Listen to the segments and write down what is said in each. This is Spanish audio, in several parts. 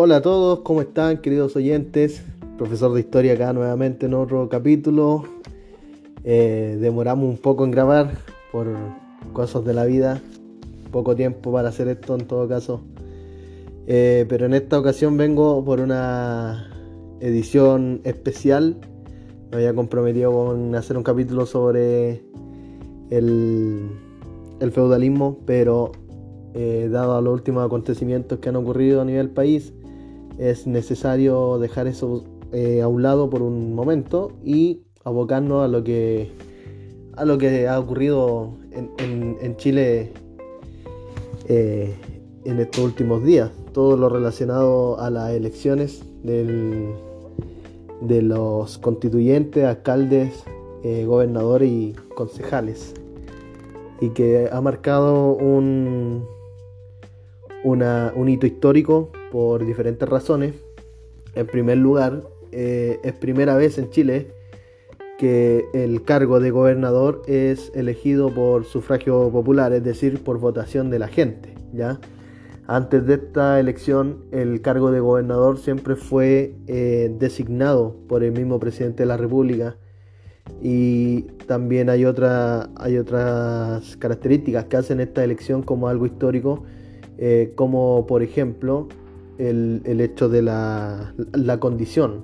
Hola a todos, ¿cómo están queridos oyentes? Profesor de historia acá nuevamente en otro capítulo. Eh, demoramos un poco en grabar por cosas de la vida. Poco tiempo para hacer esto en todo caso. Eh, pero en esta ocasión vengo por una edición especial. Me había comprometido con hacer un capítulo sobre el, feudalismo, pero eh, dado a los últimos acontecimientos que han ocurrido a nivel país, es necesario dejar eso eh, a un lado por un momento y abocarnos a lo que a lo que ha ocurrido en, Chile eh, en estos últimos días. Todo lo relacionado a las elecciones del, de los constituyentes, alcaldes, eh, gobernadores y concejales. Y que ha marcado un, un hito histórico por diferentes razones. En primer lugar, eh, es primera vez en Chile que el cargo de gobernador es elegido por sufragio popular, es decir, por votación de la gente. ¿ya? Antes de esta elección, el cargo de gobernador siempre fue eh, designado por el mismo presidente de la República. Y también hay, otra, hay otras características que hacen esta elección como algo histórico, eh, como por ejemplo el, hecho de la, condición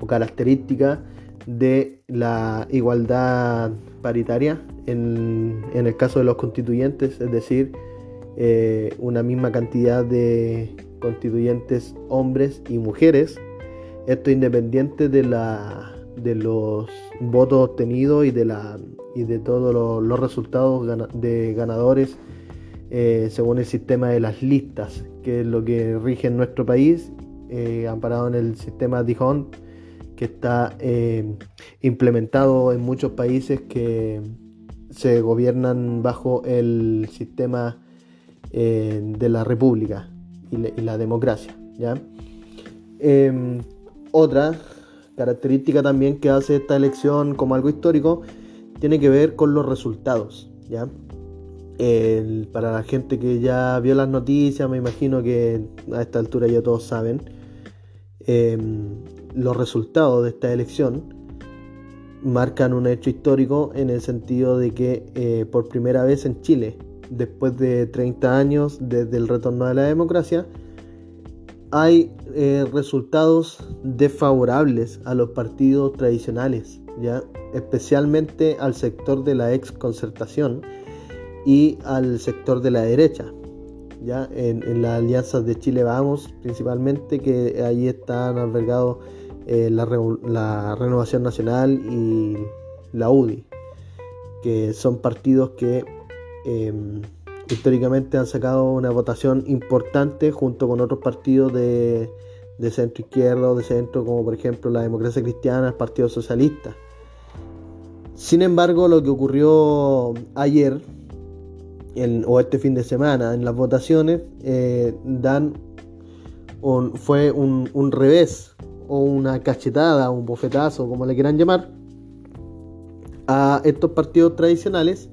o característica de la igualdad paritaria en, el caso de los constituyentes, es decir, eh, una misma cantidad de constituyentes hombres y mujeres, esto independiente de, la, de los votos obtenidos y de, la, y de todos los, resultados de ganadores eh, según el sistema de las listas, que es lo que rige en nuestro país, eh, amparado en el sistema Dijon, que está eh, implementado en muchos países que se gobiernan bajo el sistema de la república y, la democracia. ¿ya? Em, otra característica también que hace esta elección como algo histórico tiene que ver con los resultados. ¿ya? Para la gente que ya vio las noticias, me imagino que a esta altura ya todos saben, em, los resultados de esta elección marcan un hecho histórico en el sentido de que eh, por primera vez en Chile, después de 30 años desde el retorno de la democracia, hay eh, resultados desfavorables a los partidos tradicionales, ¿ya? especialmente al sector de la ex concertación y al sector de la derecha. Ya en, las alianzas de Chile Vamos, principalmente, que ahí están albergados eh, la, Renovación Nacional y la UDI, que son partidos que em, históricamente han sacado una votación importante junto con otros partidos de, de centro izquierdo, de centro, como por ejemplo la Democracia Cristiana, el Partido Socialista. Sin embargo, lo que ocurrió ayer o este fin de semana en las votaciones eh, dan fue un, revés o una cachetada, un bofetazo, como le quieran llamar, a estos partidos tradicionales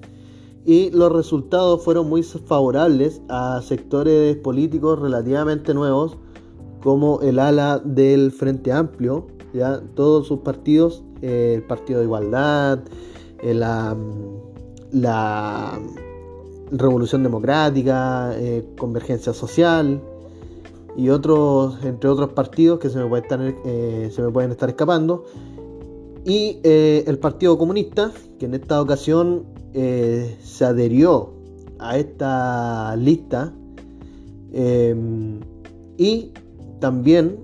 y los resultados fueron muy favorables a sectores políticos relativamente nuevos como el ala del Frente Amplio, ya todos sus partidos, eh, el Partido de Igualdad, eh, la, la Revolución Democrática, eh, Convergencia Social y otros, entre otros partidos que se me, puede estar, eh, se me pueden estar escapando. Y eh, el Partido Comunista, que en esta ocasión se adherió a esta lista. y también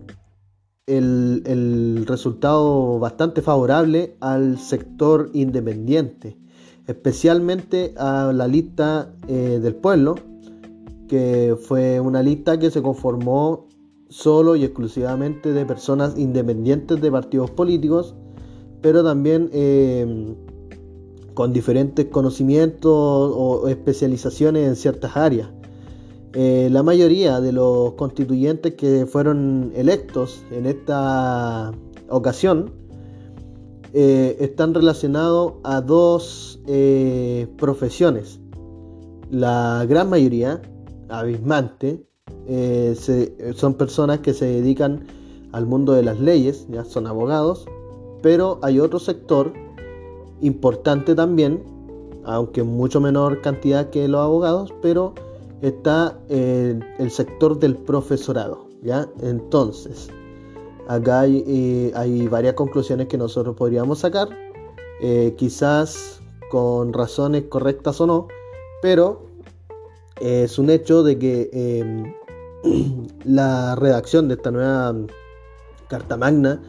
el, el resultado bastante favorable al sector independiente especialmente a la lista eh, del pueblo, que fue una lista que se conformó solo y exclusivamente de personas independientes de partidos políticos, pero también eh, con diferentes conocimientos o especializaciones en ciertas áreas. Eh, la mayoría de los constituyentes que fueron electos en esta ocasión eh, están relacionados a dos eh, profesiones. La gran mayoría, abismante, eh, son personas que se dedican al mundo de las leyes, ya son abogados, pero hay otro sector importante también, aunque mucho menor cantidad que los abogados, pero está el sector del profesorado, ¿ya? Entonces, acá hay, eh, hay varias conclusiones que nosotros podríamos sacar, eh, quizás con razones correctas o no, pero es un hecho de que em, la redacción de esta nueva Carta Magna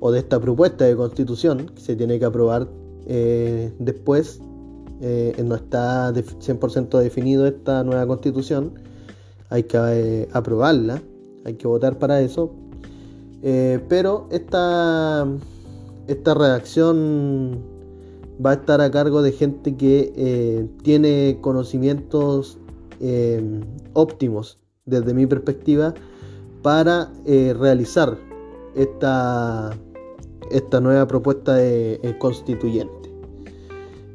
o de esta propuesta de constitución que se tiene que aprobar eh, después, eh, no está 100% definido esta nueva constitución, hay que eh, aprobarla, hay que votar para eso, pero esta, esta redacción va a estar a cargo de gente que tiene conocimientos óptimos desde mi perspectiva para realizar esta, esta nueva propuesta de, eh, constituyente.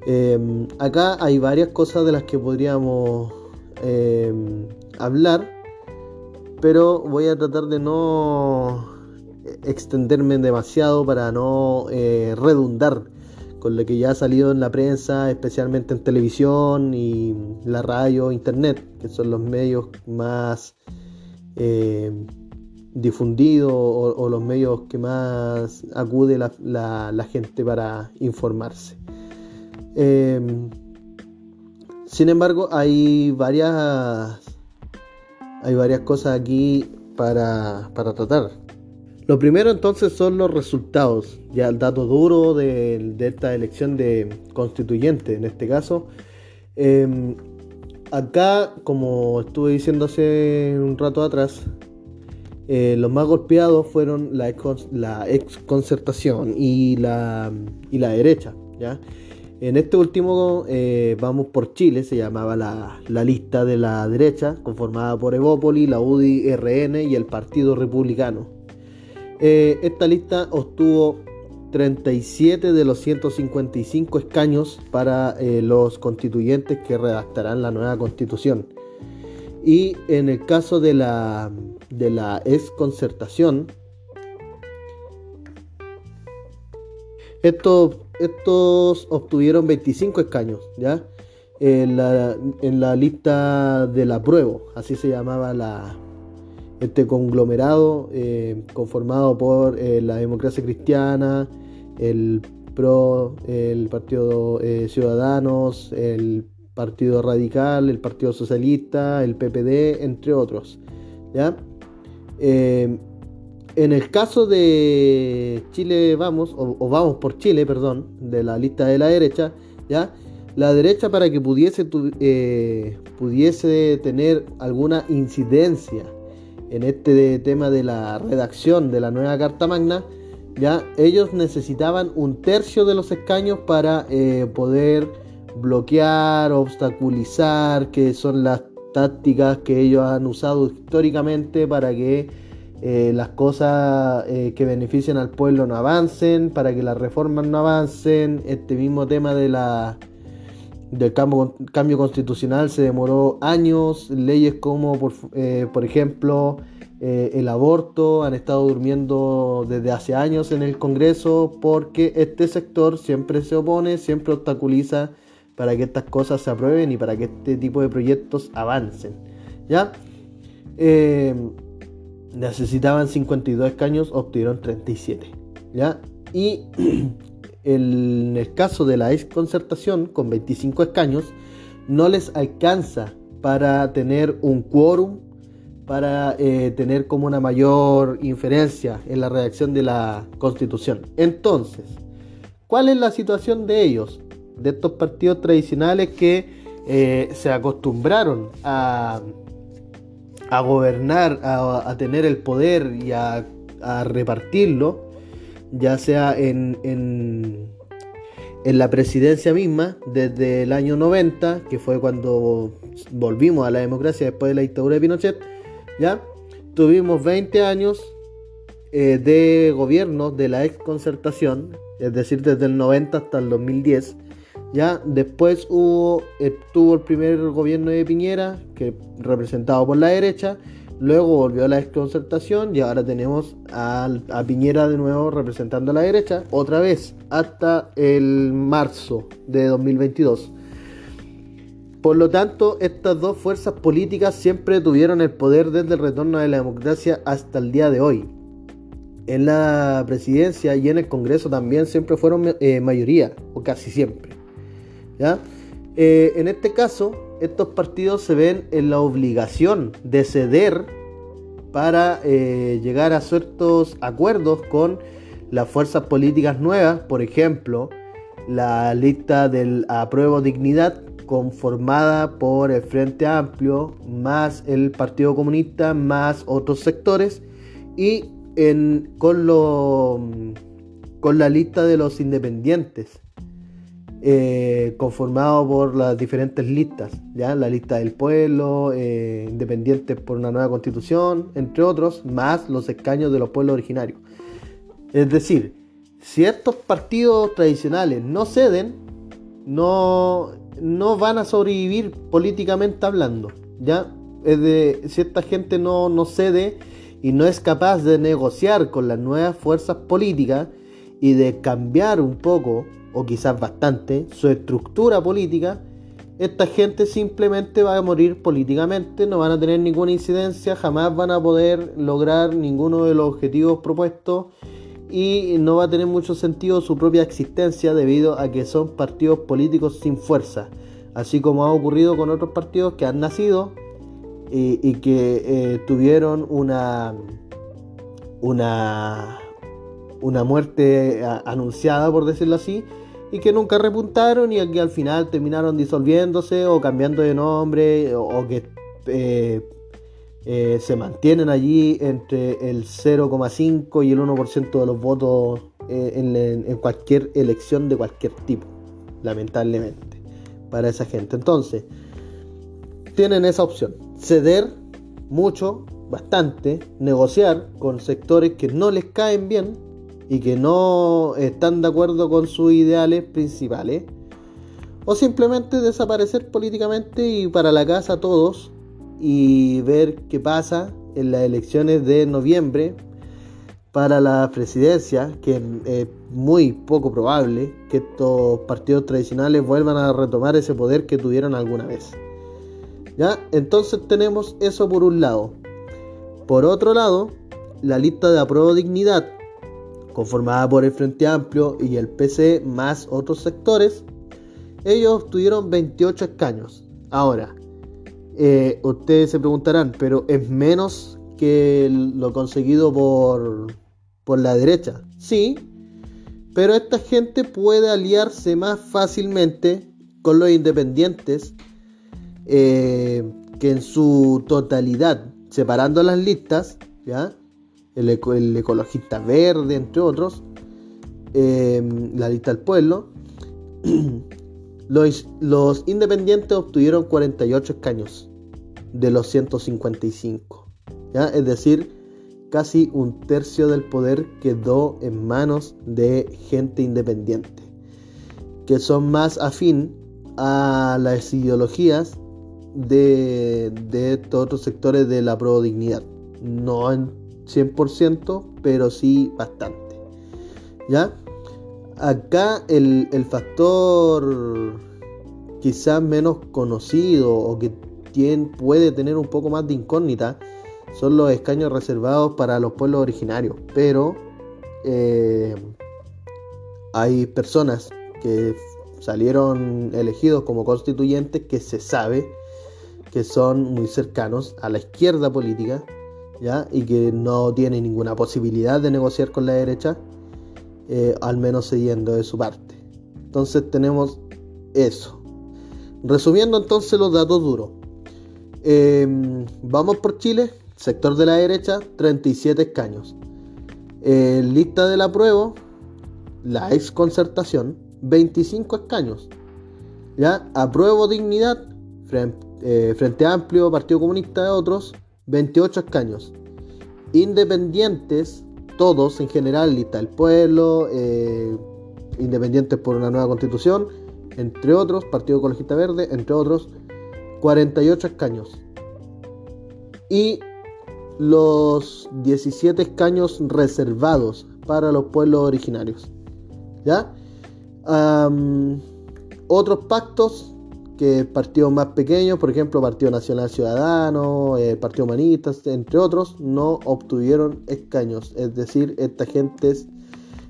Em, acá hay varias cosas de las que podríamos em, hablar, pero voy a tratar de no extenderme demasiado para no eh, redundar con lo que ya ha salido en la prensa, especialmente en televisión y la radio, internet, que son los medios más em, difundido o, los medios que más acude la, gente para informarse. Em, sin embargo, hay varias, hay varias cosas aquí para, tratar. Lo primero entonces son los resultados, ya el dato duro de, esta elección de constituyente en este caso. Em, acá, como estuve diciendo hace un rato atrás, eh, los más golpeados fueron la ex, la concertación y la, y la derecha. ¿ya? En este último eh, vamos por Chile, se llamaba la, lista de la derecha, conformada por Evópoli, la UDI, RN y el Partido Republicano. Eh, esta lista obtuvo 37 de los 155 escaños para los constituyentes que redactarán la nueva constitución. Y en el caso de la, de la exconcertación, estos, estos obtuvieron 25 escaños, ¿ya? En la, en la lista del apruebo, así se llamaba la, este conglomerado eh, conformado por eh, la democracia cristiana, el PRO, el Partido eh, Ciudadanos, el Partido Radical, el Partido Socialista, el PPD, entre otros. ¿ya? En el caso de Chile Vamos, o, Vamos por Chile, perdón, de la lista de la derecha, ¿ya? La derecha para que pudiese, pudiese tener alguna incidencia en este tema de la redacción de la nueva Carta Magna, ¿ya? Ellos necesitaban un tercio de los escaños para eh, poder bloquear, obstaculizar, que son las tácticas que ellos han usado históricamente para que eh, las cosas eh, que benefician al pueblo no avancen, para que las reformas no avancen. Este mismo tema de la del cambio, cambio constitucional se demoró años. Leyes como, por, eh, por ejemplo, el aborto han estado durmiendo desde hace años en el Congreso porque este sector siempre se opone, siempre obstaculiza para que estas cosas se aprueben y para que este tipo de proyectos avancen. ¿Ya? Eh, necesitaban 52 escaños, obtuvieron 37. ¿Ya? Y en el caso de la exconcertación, con 25 escaños, no les alcanza para tener un quórum, para eh, tener como una mayor inferencia en la redacción de la constitución. Entonces, ¿cuál es la situación de ellos? de estos partidos tradicionales que eh, se acostumbraron a, a gobernar, a, tener el poder y a, repartirlo, ya sea en, en, la presidencia misma, desde el año 90, que fue cuando volvimos a la democracia después de la dictadura de Pinochet, ya tuvimos 20 años eh, de gobierno de la exconcertación, es decir, desde el 90 hasta el 2010, ya después hubo, estuvo el primer gobierno de Piñera, que representado por la derecha, luego volvió a la desconcertación y ahora tenemos a, Piñera de nuevo representando a la derecha, otra vez, hasta el marzo de 2022. Por lo tanto, estas dos fuerzas políticas siempre tuvieron el poder desde el retorno de la democracia hasta el día de hoy. En la presidencia y en el Congreso también siempre fueron eh, mayoría, o casi siempre. ¿ya? Eh, en este caso, estos partidos se ven en la obligación de ceder para eh, llegar a ciertos acuerdos con las fuerzas políticas nuevas, por ejemplo, la lista del apruebo dignidad conformada por el Frente Amplio, más el Partido Comunista, más otros sectores, y con la lista de los independientes, eh, conformado por las diferentes listas, ¿ya? la lista del pueblo, eh, independientes por una nueva constitución, entre otros, más los escaños de los pueblos originarios. Es decir, si estos partidos tradicionales no ceden, no, no van a sobrevivir políticamente hablando. ¿ya? Es de, si esta gente no, no cede y no es capaz de negociar con las nuevas fuerzas políticas y de cambiar un poco, o quizás bastante, su estructura política, esta gente simplemente va a morir políticamente, no van a tener ninguna incidencia, jamás van a poder lograr ninguno de los objetivos propuestos y no va a tener mucho sentido su propia existencia debido a que son partidos políticos sin fuerza, así como ha ocurrido con otros partidos que han nacido y, que eh, tuvieron una, una, una muerte anunciada, por decirlo así, y que nunca repuntaron y que al final terminaron disolviéndose o cambiando de nombre o, que eh, eh, se mantienen allí entre el 0,5 y el 1% de los votos eh, en, cualquier elección de cualquier tipo, lamentablemente, para esa gente. Entonces, tienen esa opción, ceder mucho, bastante, negociar con sectores que no les caen bien y que no están de acuerdo con sus ideales principales, o simplemente desaparecer políticamente y para la casa todos y ver qué pasa en las elecciones de noviembre para la presidencia, que es muy poco probable que estos partidos tradicionales vuelvan a retomar ese poder que tuvieron alguna vez. ¿Ya? Entonces tenemos eso por un lado. Por otro lado, la lista de apruebo dignidad, conformada por el Frente Amplio y el PC más otros sectores, ellos obtuvieron 28 escaños. Ahora, eh, ustedes se preguntarán, pero es menos que lo conseguido por, por la derecha. Sí, pero esta gente puede aliarse más fácilmente con los independientes eh, que en su totalidad, separando las listas, ¿ya? El, ecologista verde, entre otros, eh, la lista del pueblo, los, los independientes obtuvieron 48 escaños de los 155. ¿ya? Es decir, casi un tercio del poder quedó en manos de gente independiente, que son más afín a las ideologías de, de otros sectores de la pro dignidad. No 100%, pero sí bastante. ¿Ya? Acá el, el factor quizás menos conocido o que puede tener un poco más de incógnita son los escaños reservados para los pueblos originarios. Pero eh, hay personas que salieron elegidos como constituyentes que se sabe que son muy cercanos a la izquierda política ¿ya? y que no tienen ninguna posibilidad de negociar con la derecha, eh, al menos cediendo de su parte. Entonces tenemos eso. Resumiendo entonces los datos duros. Em, vamos por Chile, sector de la derecha, 37 escaños. Eh, lista del apruebo, la ex concertación, 25 escaños. ¿Ya? Apruebo dignidad, eh, Frente, Amplio, Partido Comunista de otros, 28 escaños. Independientes, todos en general, lista del pueblo, eh, independientes por una nueva constitución, entre otros, Partido Ecologista Verde, entre otros, 48 escaños. Y los 17 escaños reservados para los pueblos originarios. ¿Ya? otros pactos que partidos más pequeños, por ejemplo, Partido Nacional Ciudadano, eh, Partido Humanista, entre otros, no obtuvieron escaños. Es decir, esta gente,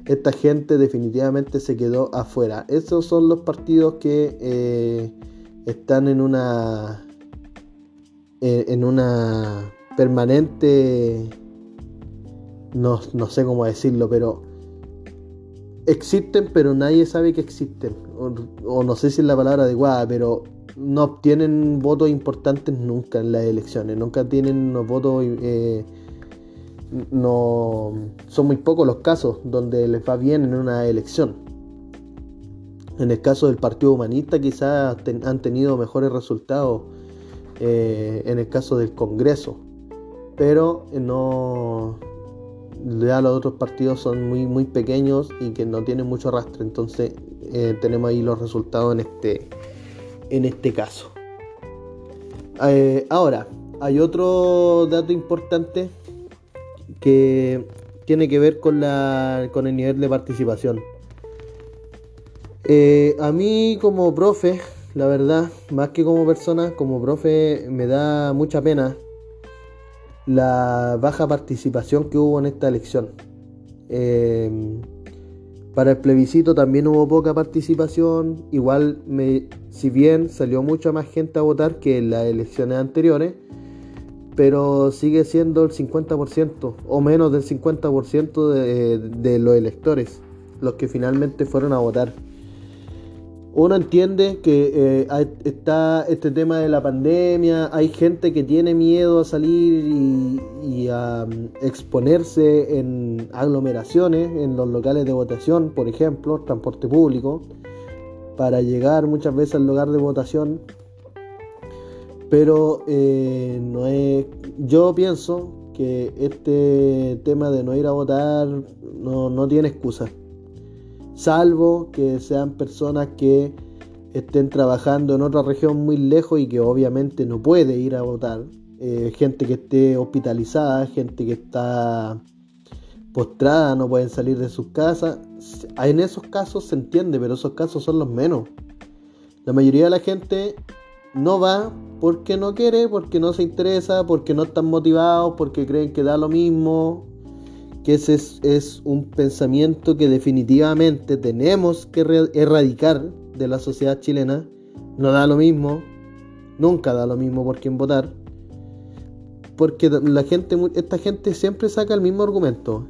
esta gente definitivamente se quedó afuera. Esos son los partidos que eh, están en una eh, en una permanente no, no sé cómo decirlo, pero existen, pero nadie sabe que existen. O, no sé si es la palabra adecuada, pero no obtienen votos importantes nunca en las elecciones. Nunca tienen unos votos. Eh, no son muy pocos los casos donde les va bien en una elección. En el caso del Partido Humanista quizás han tenido mejores resultados eh, en el caso del Congreso, pero no, ya los otros partidos son muy, muy pequeños y que no tienen mucho arrastre. Entonces eh, tenemos ahí los resultados en este, en este caso. Eh, ahora, hay otro dato importante que tiene que ver con, la, con el nivel de participación. Eh, a mí como profe, la verdad, más que como persona, como profe me da mucha pena la baja participación que hubo en esta elección. Em, para el plebiscito también hubo poca participación, igual me, si bien salió mucha más gente a votar que en las elecciones anteriores, pero sigue siendo el 50% o menos del 50% de, de los electores los que finalmente fueron a votar uno entiende que eh, está este tema de la pandemia, hay gente que tiene miedo a salir y, a mm, exponerse en aglomeraciones, en los locales de votación, por ejemplo, transporte público, para llegar muchas veces al lugar de votación. Pero eh, no es, yo pienso que este tema de no ir a votar no, no tiene excusa salvo que sean personas que estén trabajando en otra región muy lejos y que obviamente no puede ir a votar, eh, gente que esté hospitalizada, gente que está postrada, no pueden salir de sus casas. En esos casos se entiende, pero esos casos son los menos. La mayoría de la gente no va porque no quiere, porque no se interesa, porque no están motivados, porque creen que da lo mismo, que ese es, un pensamiento que definitivamente tenemos que erradicar de la sociedad chilena. No da lo mismo, nunca da lo mismo por quién votar. Porque la gente, esta gente siempre saca el mismo argumento.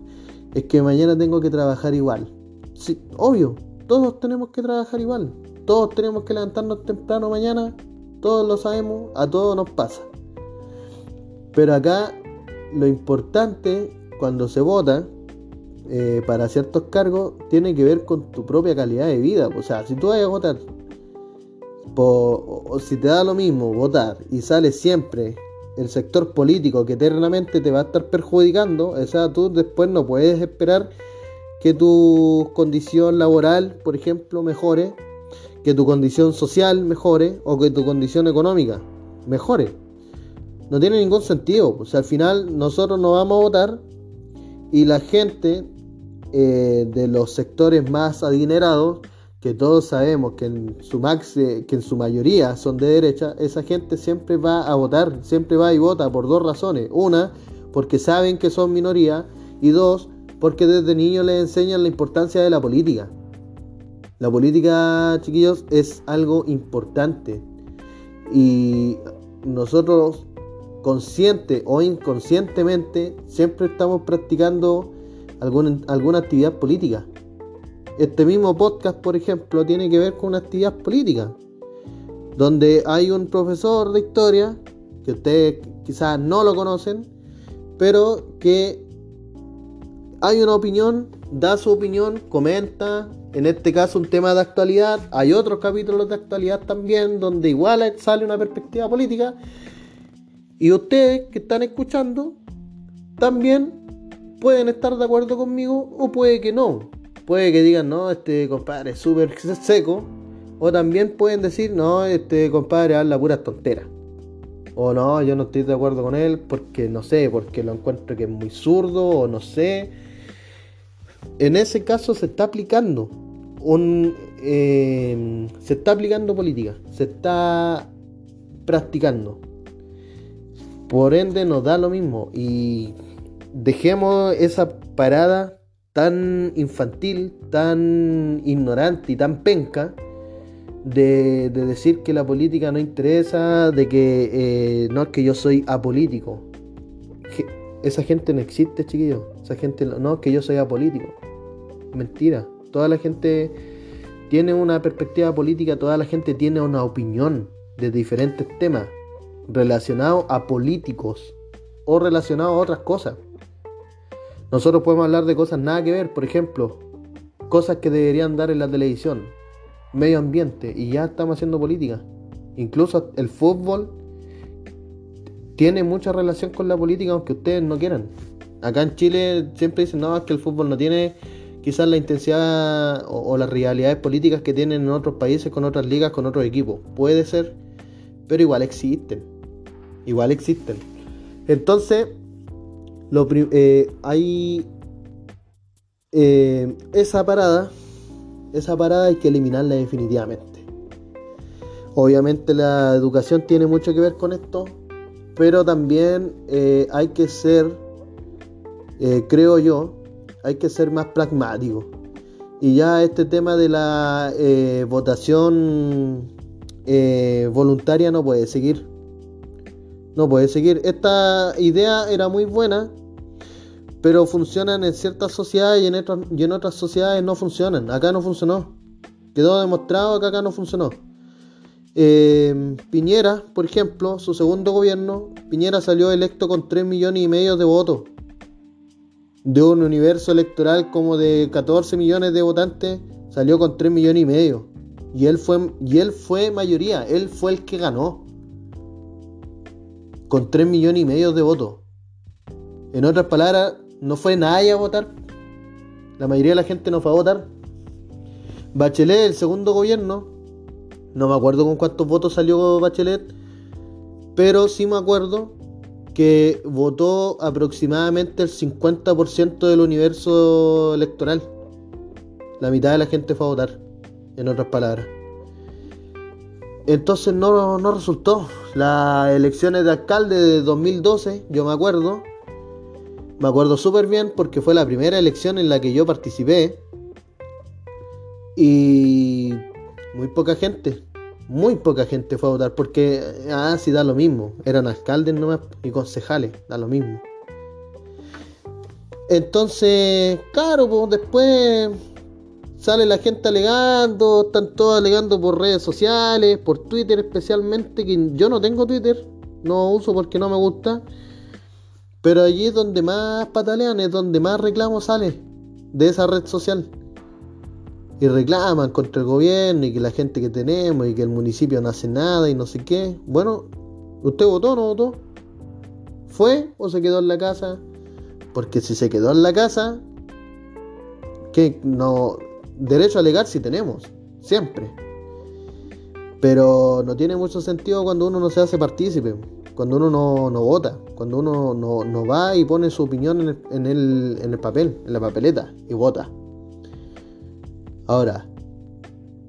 Es que mañana tengo que trabajar igual. Sí, obvio, todos tenemos que trabajar igual. Todos tenemos que levantarnos temprano mañana. Todos lo sabemos, a todos nos pasa. Pero acá lo importante cuando se vota eh, para ciertos cargos tiene que ver con tu propia calidad de vida. O sea, si tú vas a votar, o si te da lo mismo votar y sale siempre el sector político que eternamente te va a estar perjudicando, o sea, tú después no puedes esperar que tu condición laboral, por ejemplo, mejore, que tu condición social mejore o que tu condición económica mejore. No tiene ningún sentido. O sea, al final nosotros no vamos a votar y la gente eh, de los sectores más adinerados, que todos sabemos que en, su que en su mayoría son de derecha, esa gente siempre va a votar, siempre va y vota por dos razones. Una, porque saben que son minoría y dos, porque desde niños les enseñan la importancia de la política. La política, chiquillos, es algo importante. Y nosotros consciente o inconscientemente, siempre estamos practicando alguna, alguna actividad política. Este mismo podcast, por ejemplo, tiene que ver con una actividad política, donde hay un profesor de historia, que ustedes quizás no lo conocen, pero que hay una opinión, da su opinión, comenta, en este caso un tema de actualidad, hay otros capítulos de actualidad también, donde igual sale una perspectiva política, y ustedes que están escuchando también pueden estar de acuerdo conmigo o puede que no. Puede que digan, no, este compadre es súper seco. O también pueden decir, no, este compadre habla pura tonteras. O no, yo no estoy de acuerdo con él porque no sé, porque lo encuentro que es muy zurdo o no sé. En ese caso se está aplicando un, eh, se está aplicando política, se está practicando. Por ende nos da lo mismo y dejemos esa parada tan infantil, tan ignorante y tan penca de, decir que la política no interesa, de que eh, no es que yo soy apolítico. Esa gente no existe, chiquillos. Esa gente no es que yo soy apolítico. Mentira. Toda la gente tiene una perspectiva política, toda la gente tiene una opinión de diferentes temas relacionados a políticos o relacionados a otras cosas. Nosotros podemos hablar de cosas nada que ver, por ejemplo, cosas que deberían dar en la televisión, medio ambiente, y ya estamos haciendo política. Incluso el fútbol tiene mucha relación con la política, aunque ustedes no quieran. Acá en Chile siempre dicen, no, es que el fútbol no tiene quizás la intensidad o, las rivalidades políticas que tienen en otros países con otras ligas, con otros equipos. Puede ser, pero igual existen. Igual existen. Entonces, eh, hay eh, esa parada, esa parada hay que eliminarla definitivamente. Obviamente la educación tiene mucho que ver con esto, pero también eh, hay que ser, creo yo, hay que ser más pragmático. Y ya este tema de la votación voluntaria no puede seguir. No puede seguir. Esta idea era muy buena, pero funcionan en ciertas sociedades y en, otras, y en otras sociedades no funcionan. Acá no funcionó. Quedó demostrado que acá no funcionó. Eh, Piñera, por ejemplo, su segundo gobierno, Piñera salió electo con 3 millones y medio de votos de un universo electoral como de 14 millones de votantes, salió con 3 millones y medio. Y él fue, y él fue mayoría, él fue el que ganó. Con 3 millones y medio de votos. En otras palabras, no fue nadie a votar. La mayoría de la gente no fue a votar. Bachelet, el segundo gobierno, no me acuerdo con cuántos votos salió Bachelet, pero sí me acuerdo que votó aproximadamente el 50% del universo electoral. La mitad de la gente fue a votar, en otras palabras. Entonces no, no resultó. Las elecciones de alcalde de 2012, yo me acuerdo, me acuerdo súper bien porque fue la primera elección en la que yo participé. Y muy poca gente muy poca gente fue a votar porque, ah, sí, da lo mismo. Eran alcaldes nomás y concejales, da lo mismo. Entonces, claro, pues después sale la gente alegando, están todos alegando por redes sociales, por Twitter especialmente, que yo no tengo Twitter, no uso porque no me gusta. Pero allí es donde más patalean, es donde más reclamo sale de esa red social y reclaman contra el gobierno y que la gente que tenemos y que el municipio no hace nada y no sé qué. Bueno, ¿usted votó o no votó? ¿Fue o se quedó en la casa? Porque si se quedó en la casa, que no derecho a alegar si tenemos, siempre. Pero no tiene mucho sentido cuando uno no se hace partícipe, cuando uno no, vota, cuando uno no, va y pone su opinión en en, el, en el papel, en la papeleta y vota. Ahora,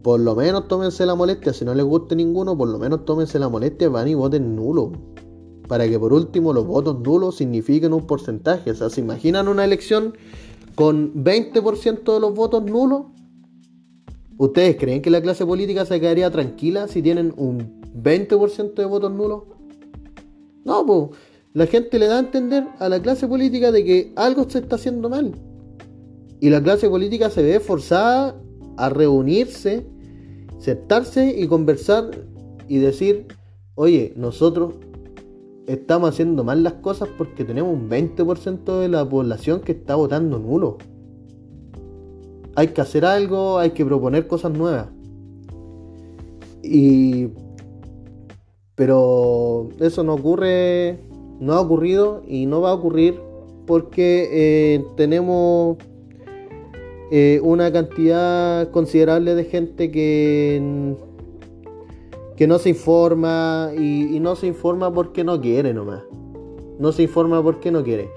por lo menos tómense la molestia, si no les guste ninguno, por lo menos tómense la molestia, van y voten nulo. Para que por último los votos nulos signifiquen un porcentaje. O sea, ¿se imaginan una elección con 20% de los votos nulos? ¿Ustedes creen que la clase política se quedaría tranquila si tienen un 20% de votos nulos? No, pues la gente le da a entender a la clase política de que algo se está haciendo mal. Y la clase política se ve forzada a reunirse, sentarse y conversar y decir, oye, nosotros estamos haciendo mal las cosas porque tenemos un 20% de la población que está votando nulo. Hay que hacer algo, hay que proponer cosas nuevas. Y pero eso no ocurre, no ha ocurrido y no va a ocurrir porque eh, tenemos eh, una cantidad considerable de gente que, que no se informa y, no se informa porque no quiere nomás. No se informa porque no quiere.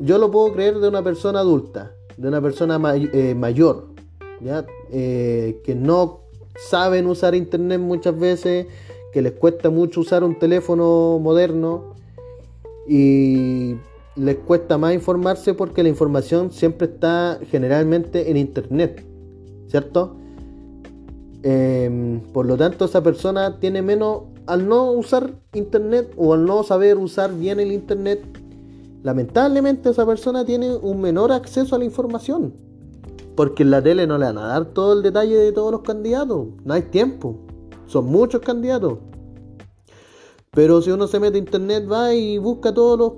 Yo lo puedo creer de una persona adulta, de una persona eh, mayor, ¿ya? Eh, que no saben usar internet muchas veces, que les cuesta mucho usar un teléfono moderno y les cuesta más informarse porque la información siempre está generalmente en internet, ¿cierto? Em, por lo tanto, esa persona tiene menos, al no usar internet o al no saber usar bien el internet, lamentablemente esa persona tiene un menor acceso a la información. Porque en la tele no le van a dar todo el detalle de todos los candidatos, no hay tiempo, son muchos candidatos. Pero si uno se mete a internet, va y busca todos los,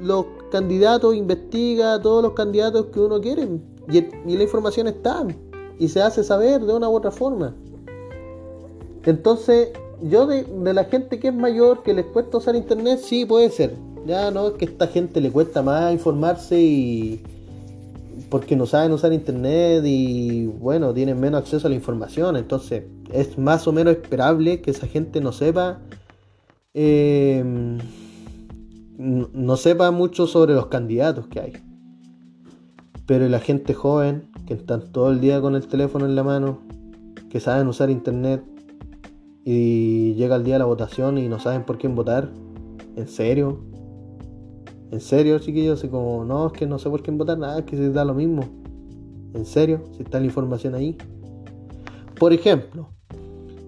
los candidatos, investiga todos los candidatos que uno quiere y, y la información está y se hace saber de una u otra forma. Entonces, yo de, la gente que es mayor, que les cuesta usar internet, sí puede ser. Ya no es que a esta gente le cuesta más informarse y porque no saben usar internet y bueno, tienen menos acceso a la información. Entonces, es más o menos esperable que esa gente no sepa. Em, no sepa mucho sobre los candidatos que hay. Pero la gente joven, que están todo el día con el teléfono en la mano, que saben usar internet, y llega el día de la votación y no saben por quién votar. ¿En serio? ¿En serio, chiquillos? Como, no, es que no sé por quién votar, nada, es que se da lo mismo. ¿En serio? Si está la información ahí. Por ejemplo,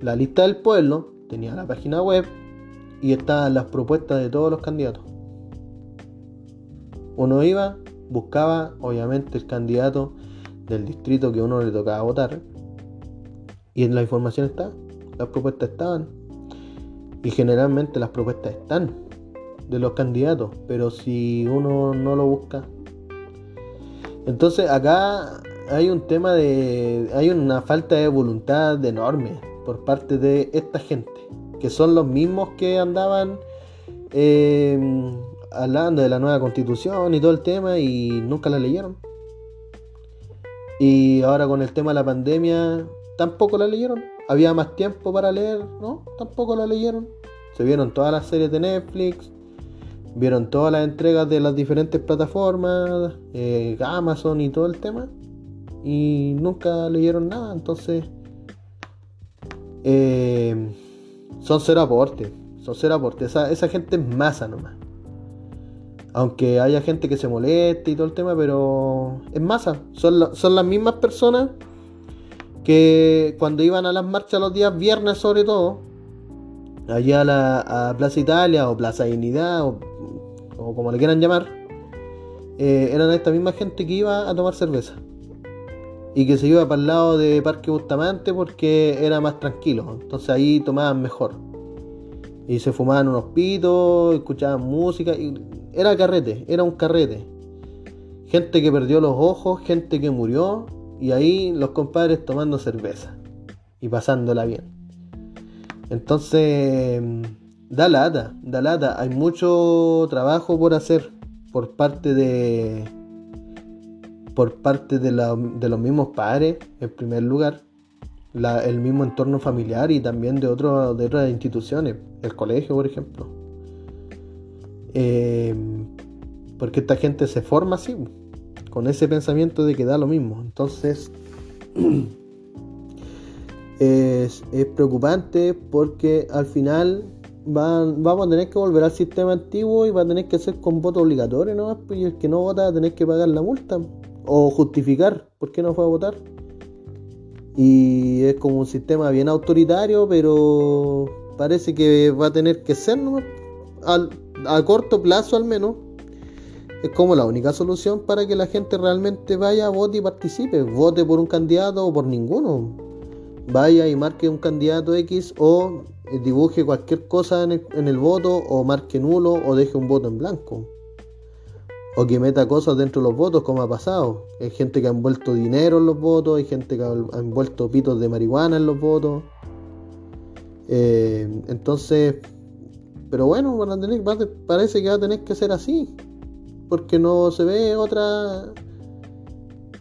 la lista del pueblo tenía la página web y estaban las propuestas de todos los candidatos. Uno iba, buscaba, obviamente, el candidato del distrito que uno le tocaba votar. Y en la información está las propuestas estaban. Y generalmente las propuestas están de los candidatos, pero si uno no lo busca. Entonces acá hay un tema de... hay una falta de voluntad enorme por parte de esta gente, que son los mismos que andaban eh, hablando de la nueva constitución y todo el tema y nunca la leyeron. Y ahora con el tema de la pandemia tampoco la leyeron había más tiempo para leer, ¿no? Tampoco la leyeron. Se vieron todas las series de Netflix, vieron todas las entregas de las diferentes plataformas, eh, Amazon y todo el tema, y nunca leyeron nada. Entonces, eh, son cero aportes, son cero aportes. Esa, esa gente es masa nomás. Aunque haya gente que se moleste y todo el tema, pero es masa. Son, son las mismas personas que cuando iban a las marchas los días viernes sobre todo, allá a, la, Plaza Italia o Plaza Dignidad como le quieran llamar, eh, eran esta misma gente que iba a tomar cerveza y que se iba para el lado de Parque Bustamante porque era más tranquilo, entonces ahí tomaban mejor. Y se fumaban unos pitos, escuchaban música, y era carrete, era un carrete. Gente que perdió los ojos, gente que murió, y ahí los compadres tomando cerveza y pasándola bien. Entonces, da lata, da lata. Hay mucho trabajo por hacer por parte de por parte de, los mismos padres, en primer lugar, el mismo entorno familiar y también de, de otras instituciones, el colegio, por ejemplo. Eh, porque esta gente se forma así con ese pensamiento de que da lo mismo. Entonces, es, preocupante porque al final vamos a tener que volver al sistema antiguo y va a tener que ser con voto obligatorio, ¿no? Pues, y el que no vota va a tener que pagar la multa o justificar por qué no fue a votar. Y es como un sistema bien autoritario, pero parece que va a tener que ser, ¿no? a corto plazo al menos, es como la única solución para que la gente realmente vaya, vote y participe. Vote por un candidato o por ninguno. Vaya y marque un candidato X o dibuje cualquier cosa en el, voto o marque nulo o deje un voto en blanco. O que meta cosas dentro de los votos como ha pasado. Hay gente que ha envuelto dinero en los votos, hay gente que ha envuelto pitos de marihuana en los votos. Eh, entonces, pero bueno, parece que va a tener que ser así porque no se ve otra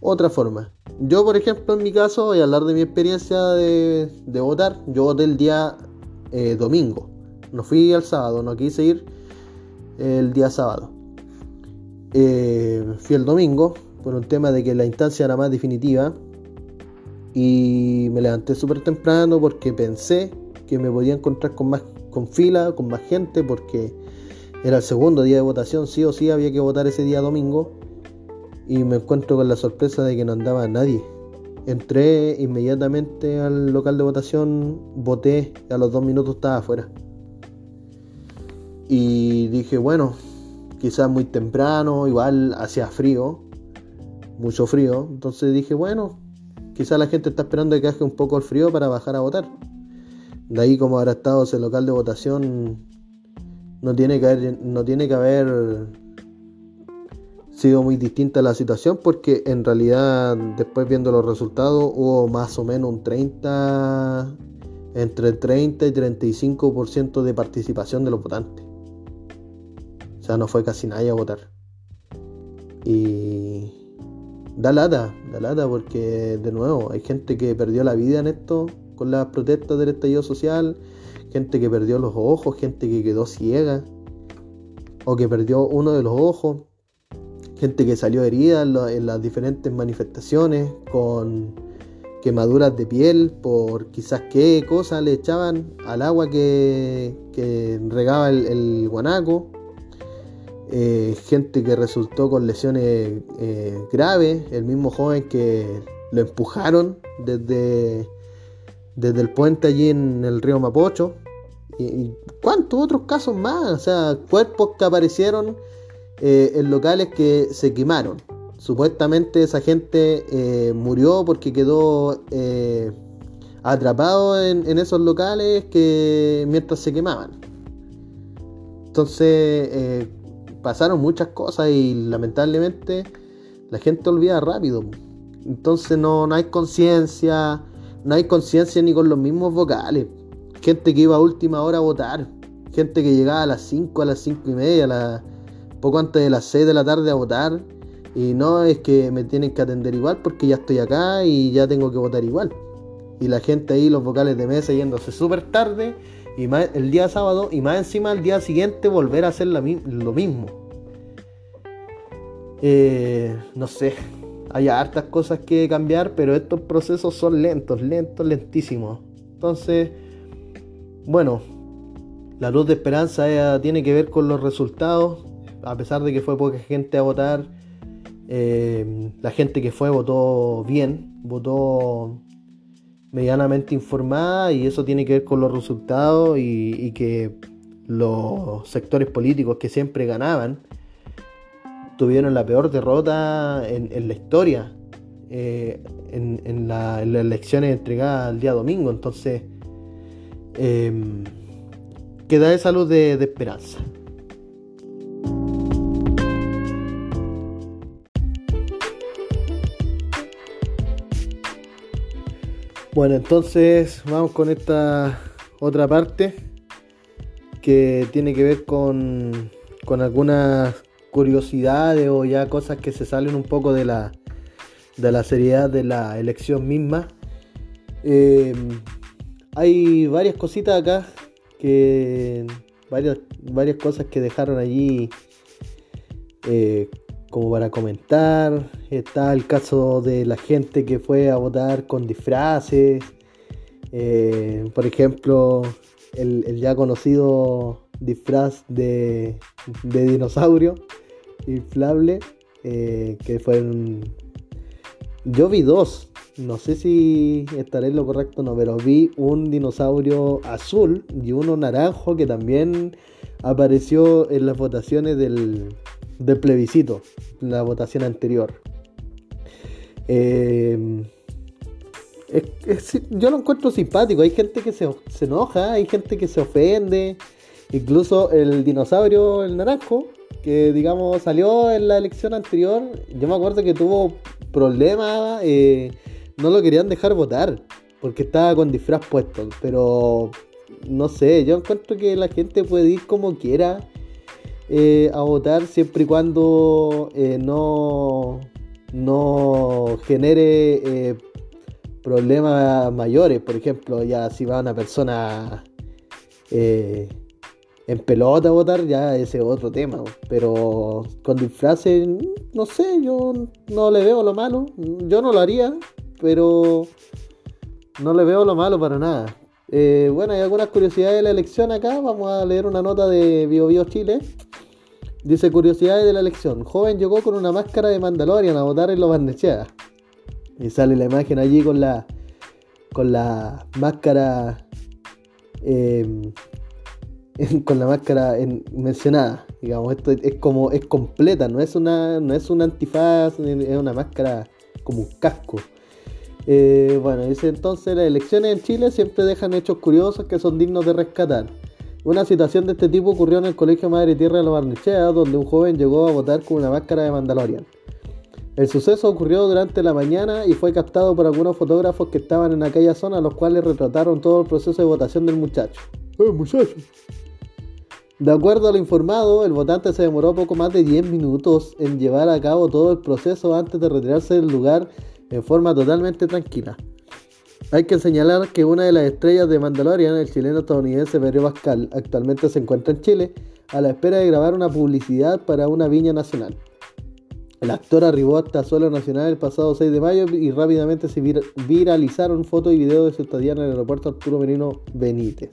otra forma. Yo, por ejemplo, en mi caso, voy a hablar de mi experiencia de, votar. Yo voté el día eh, domingo. No fui al sábado, no quise ir el día sábado. Eh, fui el domingo por un tema de que la instancia era más definitiva y me levanté súper temprano porque pensé que me podía encontrar con más con fila, con más gente porque era el segundo día de votación, sí o sí había que votar ese día domingo y me encuentro con la sorpresa de que no andaba nadie. Entré inmediatamente al local de votación, voté y a los dos minutos estaba afuera. Y dije, bueno, quizás muy temprano, igual hacía frío, mucho frío. Entonces dije, bueno, quizás la gente está esperando que haga un poco el frío para bajar a votar. De ahí como habrá estado ese local de votación, no tiene que no tiene que haber sido muy distinta la situación porque en realidad después viendo los resultados hubo más o menos un 30 entre 30 y 35% de participación de los votantes. O sea, no fue casi nadie a votar. Y da lata, da lata porque de nuevo hay gente que perdió la vida en esto con las protestas del estallido social, gente que perdió los ojos, gente que quedó ciega o que perdió uno de los ojos gente que salió herida en, las diferentes manifestaciones con quemaduras de piel por quizás qué cosa le echaban al agua que, regaba el, guanaco. Eh, gente que resultó con lesiones eh, graves, el mismo joven que lo empujaron desde, desde el puente allí en el río Mapocho. Y, y cuántos otros casos más, o sea, cuerpos que aparecieron eh, en locales que se quemaron. Supuestamente esa gente eh, murió porque quedó eh, atrapado en, esos locales que mientras se quemaban. Entonces pasaron muchas cosas y lamentablemente la gente olvida rápido. Entonces no, no hay conciencia, no hay conciencia ni con los mismos vocales. Gente que iba a última hora a votar, gente que llegaba a las 5, a las 5 y media, a poco antes de las 6 de la tarde a votar. Y no es que me tienen que atender igual porque ya estoy acá y ya tengo que votar igual. Y la gente ahí, los vocales de mesa yéndose súper tarde y el día sábado y más encima el día siguiente volver a hacer lo mismo. Eh, no sé, hay hartas cosas que cambiar, pero estos procesos son lentos, lentos, lentísimos. Entonces, bueno, la luz de esperanza tiene que ver con los resultados a pesar de que fue poca gente a votar, eh, la gente que fue votó bien, votó medianamente informada y eso tiene que ver con los resultados y, que los sectores políticos que siempre ganaban tuvieron la peor derrota en, la historia eh, en, las elecciones entregadas el día domingo. Entonces, eh, queda esa luz de esperanza. Bueno, entonces vamos con esta otra parte que tiene que ver con, algunas curiosidades o ya cosas que se salen un poco de la, de la seriedad de la elección misma. Eh, hay varias cositas acá que varias, varias cosas que dejaron allí eh, como para comentar. Está el caso de la gente que fue a votar con disfraces. Eh, por ejemplo, el, ya conocido disfraz de, dinosaurio inflable. Eh, que fueron. Yo vi dos. No sé si estaré en lo correcto o no, pero vi un dinosaurio azul y uno naranjo que también apareció en las votaciones del, del plebiscito, la votación anterior. Eh, yo lo encuentro simpático. Hay gente que se, enoja, hay gente que se ofende. Incluso el dinosaurio, el naranjo, que digamos salió en la elección anterior, yo me acuerdo que tuvo problemas, eh, no lo querían dejar votar porque estaba con disfraz puesto. Pero no sé, yo encuentro que la gente puede ir como quiera eh, a votar siempre y cuando eh, no, no genere eh, problemas mayores. Por ejemplo, ya si va una persona Eh, en pelota votar ya ese es otro tema, pero con disfraces, no sé, yo no le veo lo malo. Yo no lo haría, pero no le veo lo malo para nada. Eh, bueno, hay algunas curiosidades de la elección acá. Vamos a leer una nota de BioBio Chile. Dice curiosidades de la elección. Joven llegó con una máscara de Mandalorian a votar en los Barnechea. Y sale la imagen allí con la con la máscara eh, con la máscara mencionada. Digamos, esto es como, es completa, no es una, no es un antifaz, es una máscara como un casco. Eh, bueno, dice entonces las elecciones en Chile siempre dejan hechos curiosos que son dignos de rescatar. Una situación de este tipo ocurrió en el Colegio Madre Tierra de los Barnechea, donde un joven llegó a votar con una máscara de Mandalorian. El suceso ocurrió durante la mañana y fue captado por algunos fotógrafos que estaban en aquella zona, los cuales retrataron todo el proceso de votación del muchacho. ¡Eh, muchacho! De acuerdo a lo informado, el votante se demoró poco más de 10 minutos en llevar a cabo todo el proceso antes de retirarse del lugar en forma totalmente tranquila. Hay que señalar que una de las estrellas de Mandalorian, el chileno estadounidense Pedro Pascal, actualmente se encuentra en Chile a la espera de grabar una publicidad para una viña nacional. El actor arribó hasta suelo nacional el pasado 6 de mayo y rápidamente se viralizaron fotos y videos de su estadía en el aeropuerto Arturo Merino Benítez.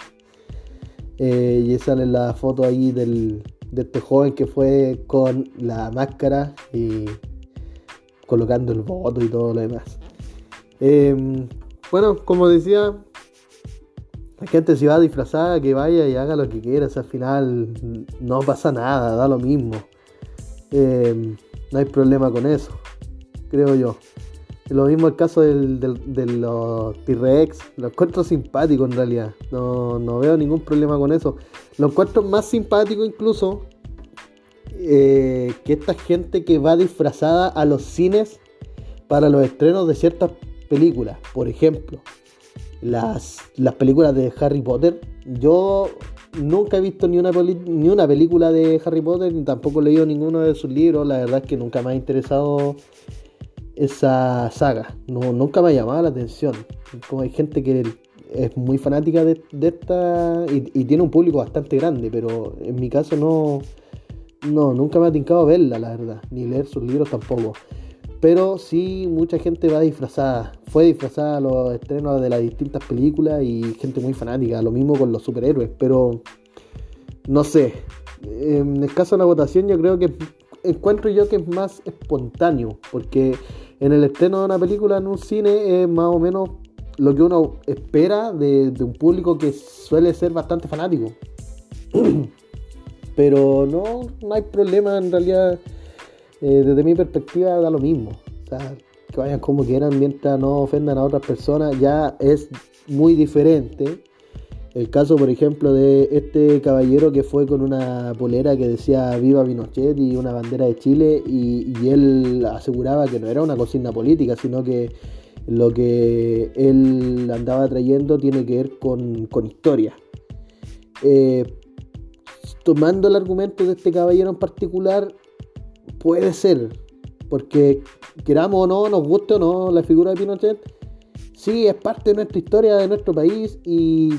Eh, y sale la foto ahí del, de este joven que fue con la máscara y colocando el voto y todo lo demás. Em, bueno, como decía, la gente si va disfrazada, que vaya y haga lo que quiera, al final no pasa nada, da lo mismo. Em, no hay problema con eso, creo yo. Lo mismo el caso de los T-Rex. Lo encuentro simpático en realidad. No, veo ningún problema con eso. Lo encuentro más simpático incluso eh, que esta gente que va disfrazada a los cines para los estrenos de ciertas películas. Por ejemplo, las, las películas de Harry Potter. Yo nunca he visto ni una, ni una película de Harry Potter, ni tampoco he leído ninguno de sus libros. La verdad es que nunca me ha interesado esa saga. No, nunca me ha llamado la atención. Como hay gente que es muy fanática de, esta y, tiene un público bastante grande, pero en mi caso no, no, nunca me ha tincado verla, la verdad, ni leer sus libros tampoco. Pero sí, mucha gente va disfrazada. Fue disfrazada a los estrenos de las distintas películas y gente muy fanática. Lo mismo con los superhéroes, pero no sé. En el caso de la votación, yo creo que encuentro yo que es más espontáneo, porque en el estreno de una película en un cine es más o menos lo que uno espera de, un público que suele ser bastante fanático. Pero no, no hay problema en realidad. Eh, desde mi perspectiva da lo mismo. O sea, que vayan como quieran mientras no ofendan a otras personas ya es muy diferente. El caso, por ejemplo, de este caballero que fue con una polera que decía Viva Pinochet y una bandera de Chile y, él aseguraba que no era una consigna política, sino que lo que él andaba trayendo tiene que ver con, historia. Eh, tomando el argumento de este caballero en particular, puede ser, porque queramos o no, nos guste o no la figura de Pinochet, sí es parte de nuestra historia, de nuestro país y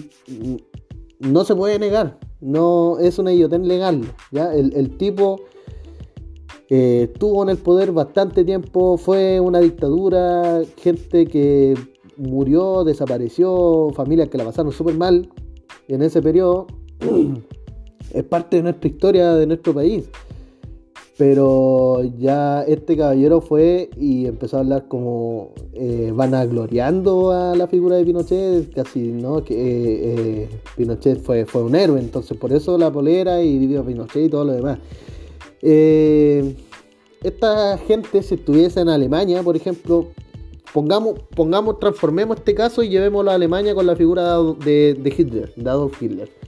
no se puede negar. No es una idiotez legal. ¿ya? El, tipo eh, estuvo en el poder bastante tiempo, fue una dictadura, gente que murió, desapareció, familias que la pasaron súper mal en ese periodo. es parte de nuestra historia, de nuestro país. Pero ya este caballero fue y empezó a hablar como eh, vanagloriando a la figura de Pinochet, casi, ¿no? Que eh, eh, Pinochet fue, fue un héroe, entonces por eso la polera y vivió Pinochet y todo lo demás. esta gente, si estuviese en Alemania, por ejemplo, pongamos, pongamos, transformemos este caso y llevémoslo a Alemania con la figura de, de Hitler, de Adolf Hitler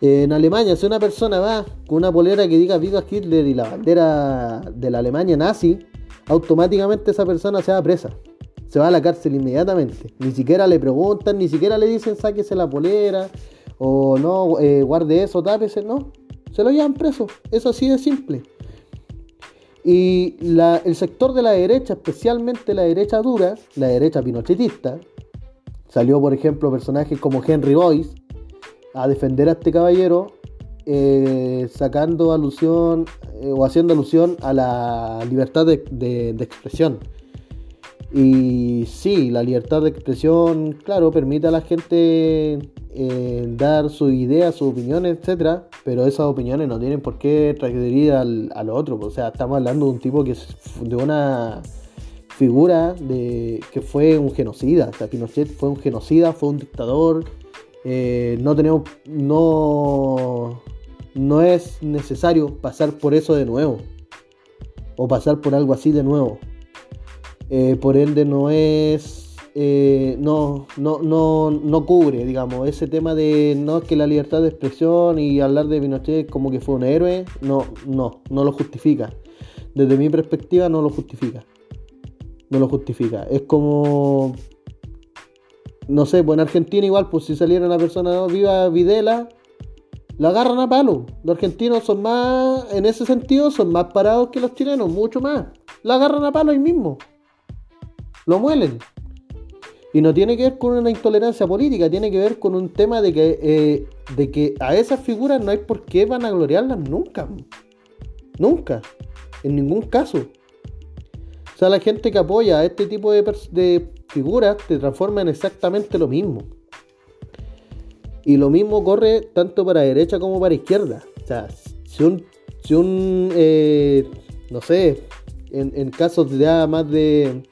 en Alemania, si una persona va con una polera que diga Viva Hitler y la bandera de la Alemania nazi, automáticamente esa persona se va presa. Se va a la cárcel inmediatamente. Ni siquiera le preguntan, ni siquiera le dicen sáquese la polera o no, eh, guarde eso, tápese. No, se lo llevan preso. Eso así de simple. Y el sector de la derecha, especialmente la derecha dura, la derecha pinochetista, salió por ejemplo personajes como Henry Boyce, a defender a este caballero eh, sacando alusión eh, o haciendo alusión a la libertad de, expresión. Y sí, la libertad de expresión, claro, permite a la gente eh, dar sus ideas, sus opiniones, etcétera, pero esas opiniones no tienen por qué transgredir al, al otro. O sea, estamos hablando de un tipo que es de una figura de que fue un genocida. O Pinochet fue un genocida, fue un dictador. No tenemos, no, no es necesario pasar por eso de nuevo. O pasar por algo así de nuevo. Eh, por ende no es... Eh, no, no, no, no cubre, digamos, ese tema de no que la libertad de expresión y hablar de Pinochet como que fue un héroe, no, no, no lo justifica. Desde mi perspectiva no lo justifica. No lo justifica. Es como no sé, pues en Argentina igual, pues si saliera una persona viva Videla, lo agarran a palo. Los argentinos son más, en ese sentido, son más parados que los chilenos, mucho más. Lo agarran a palo ahí mismo. Lo muelen. Y no tiene que ver con una intolerancia política, tiene que ver con un tema de que, eh, de que a esas figuras no hay por qué van a gloriarlas nunca. Nunca. En ningún caso. O sea, la gente que apoya a este tipo de, de figuras te transforma en exactamente lo mismo. Y lo mismo corre tanto para derecha como para izquierda. O sea, si un, si un eh, no sé, en, casos ya más de,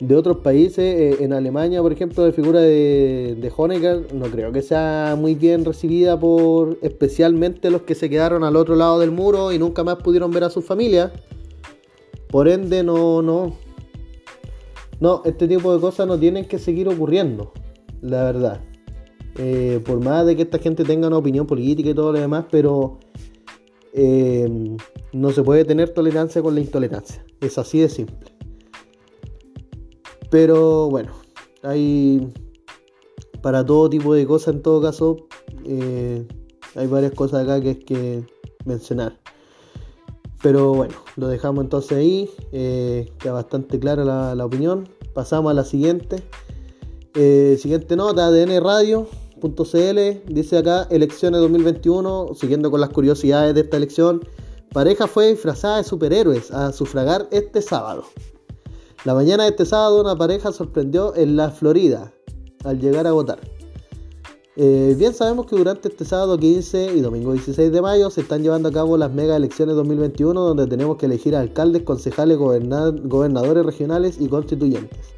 de otros países, eh, en Alemania, por ejemplo, la figura de, de Honecker, no creo que sea muy bien recibida por especialmente los que se quedaron al otro lado del muro y nunca más pudieron ver a su familia. Por ende, no, no. No, este tipo de cosas no tienen que seguir ocurriendo, la verdad. Eh, por más de que esta gente tenga una opinión política y todo lo demás, pero eh, no se puede tener tolerancia con la intolerancia. Es así de simple. Pero bueno, hay para todo tipo de cosas en todo caso, eh, hay varias cosas acá que hay que mencionar. Pero bueno, lo dejamos entonces ahí, queda bastante clara la, opinión. Pasamos a la siguiente. siguiente nota, ADN Radio, .cl dice acá, elecciones 2021, siguiendo con las curiosidades de esta elección, pareja fue disfrazada de superhéroes a sufragar este sábado. La mañana de este sábado una pareja sorprendió en la Florida al llegar a votar. Eh, bien sabemos que durante este sábado 15 y domingo 16 de mayo se están llevando a cabo las mega elecciones 2021 donde tenemos que elegir alcaldes, concejales, gobernadores regionales y constituyentes.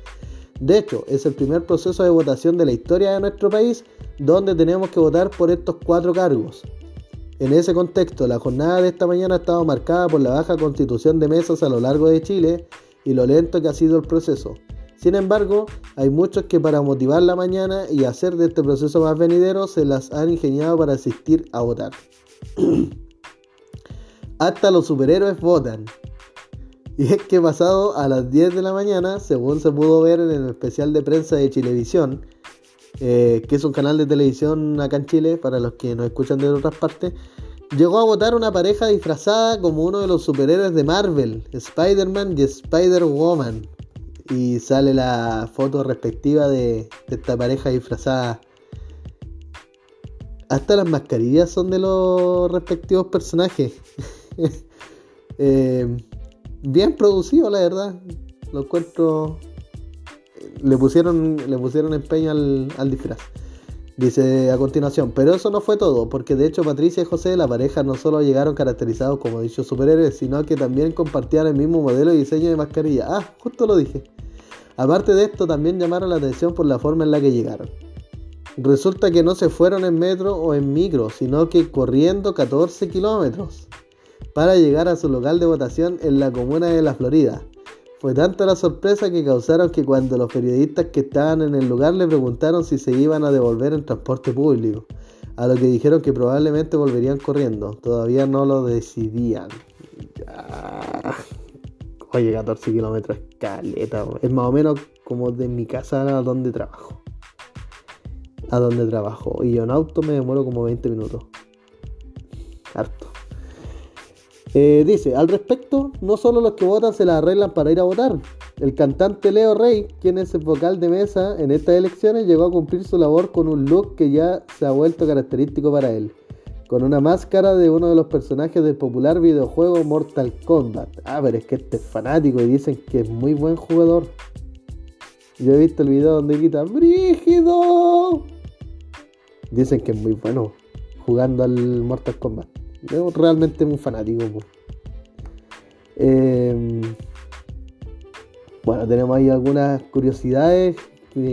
De hecho, es el primer proceso de votación de la historia de nuestro país donde tenemos que votar por estos cuatro cargos. En ese contexto, la jornada de esta mañana ha estado marcada por la baja constitución de mesas a lo largo de Chile y lo lento que ha sido el proceso. Sin embargo, hay muchos que para motivar la mañana y hacer de este proceso más venidero se las han ingeniado para asistir a votar. Hasta los superhéroes votan. Y es que pasado a las 10 de la mañana, según se pudo ver en el especial de prensa de Chilevisión, eh, que es un canal de televisión acá en Chile, para los que nos escuchan de otras partes, llegó a votar una pareja disfrazada como uno de los superhéroes de Marvel, Spider-Man y Spider-Woman. Y sale la foto respectiva de, esta pareja disfrazada. Hasta las mascarillas son de los respectivos personajes. Eh, bien producido, la verdad. Lo encuentro le pusieron, le pusieron empeño al, al disfraz. Dice a continuación, pero eso no fue todo, porque de hecho Patricia y José, la pareja, no solo llegaron caracterizados como dichos superhéroes, sino que también compartían el mismo modelo y diseño de mascarilla. Ah, justo lo dije. Aparte de esto, también llamaron la atención por la forma en la que llegaron. Resulta que no se fueron en metro o en micro, sino que corriendo 14 kilómetros para llegar a su local de votación en la comuna de La Florida, fue tanta la sorpresa que causaron que cuando los periodistas que estaban en el lugar le preguntaron si se iban a devolver en transporte público, a lo que dijeron que probablemente volverían corriendo, todavía no lo decidían. Oye, 14 kilómetros caleta, es más o menos como de mi casa a donde trabajo. A donde trabajo. Y yo en auto me demoro como 20 minutos. Eh, dice, al respecto, no solo los que votan se la arreglan para ir a votar, El cantante Leo Rey, quien es el vocal de mesa en estas elecciones, llegó a cumplir su labor con un look que ya se ha vuelto característico para él, con una máscara de uno de los personajes del popular videojuego Mortal Kombat. Ah, pero es que este es fanático y dicen que es muy buen jugador. Yo he visto el video donde grita ¡Brígido! Dicen que es muy bueno jugando al Mortal Kombat. Es realmente un fanático. Eh, bueno, tenemos ahí algunas curiosidades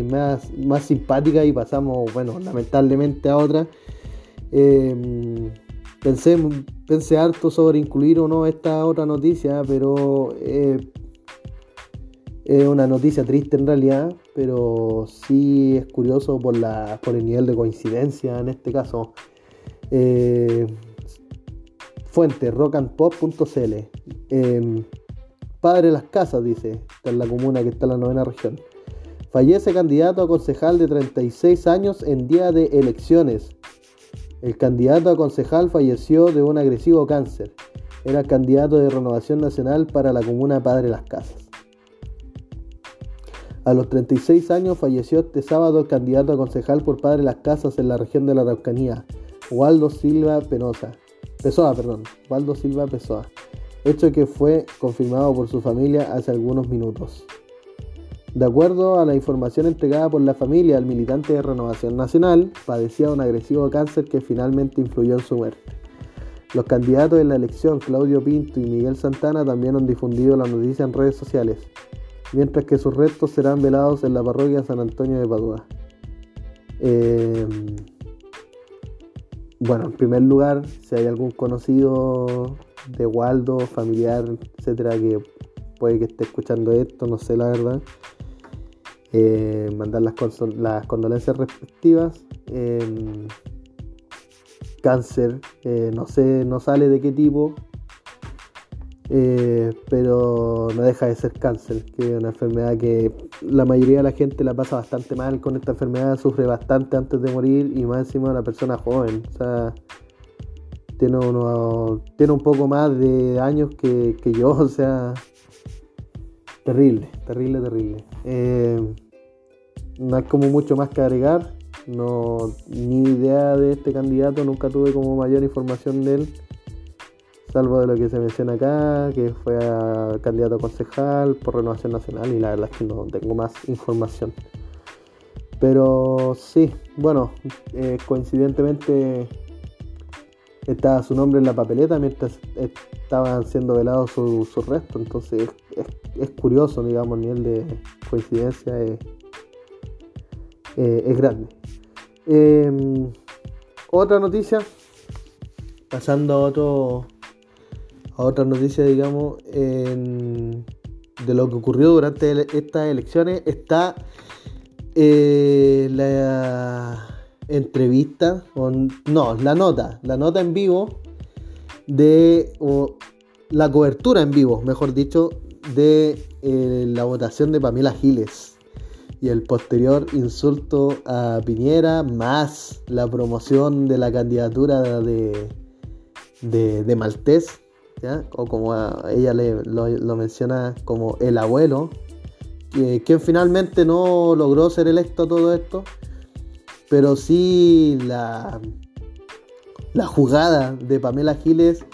más, más simpáticas y pasamos, bueno, lamentablemente a otras. Eh, pensé, pensé harto sobre incluir o no esta otra noticia, pero eh, es una noticia triste en realidad, pero sí es curioso por, la, por el nivel de coincidencia en este caso. Eh, fuente rockandpop.cl Padre de las Casas, dice, en la comuna que está en la novena región. Fallece candidato a concejal de 36 años en día de elecciones. El candidato a concejal falleció de un agresivo cáncer. Era candidato de Renovación Nacional para la comuna Padre las Casas. A los 36 años falleció este sábado el candidato a concejal por Padre las Casas en la región de la Araucanía, Waldo Silva Penosa. Pessoa, perdón, Waldo Silva Pessoa hecho que fue confirmado por su familia hace algunos minutos. De acuerdo a la información entregada por la familia, el militante de Renovación Nacional padecía un agresivo cáncer que finalmente influyó en su muerte. Los candidatos en la elección, Claudio Pinto y Miguel Santana, también han difundido la noticia en redes sociales, mientras que sus restos serán velados en la parroquia San Antonio de Padua. Eh, bueno, en primer lugar, si hay algún conocido de Waldo, familiar, etcétera, que puede que esté escuchando esto, no sé la verdad. Eh, mandar las, las, condolencias respectivas. Em, cáncer, eh, no sé, no sale de qué tipo, eh, pero no deja de ser cáncer, que es una enfermedad que la mayoría de la gente la pasa bastante mal con esta enfermedad, sufre bastante antes de morir y más encima una persona joven. O sea, tiene, un poco más de años que, yo, o sea, terrible, terrible, terrible. Eh, no hay como mucho más que agregar, no, ni idea de este candidato, nunca tuve como mayor información de él, salvo de lo que se menciona acá, que fue candidato a concejal por Renovación Nacional y la verdad es que no tengo más información. Pero sí, bueno, eh, coincidentemente estaba su nombre en la papeleta mientras estaban siendo velados su restos. Entonces es, curioso, digamos, el nivel de coincidencia es, eh, grande. Em, otra noticia, pasando a, otro, a otra noticia, digamos, de lo que ocurrió durante estas elecciones, está eh, la entrevista, no, la nota, la nota en vivo de, o la cobertura en vivo, mejor dicho, de eh, la votación de Pamela Giles y el posterior insulto a Piñera, más la promoción de la candidatura de, de, Maltés, o como ella le, lo, menciona como el abuelo, que, quien finalmente no logró ser electo a todo esto pero sí la, la jugada de Pamela Giles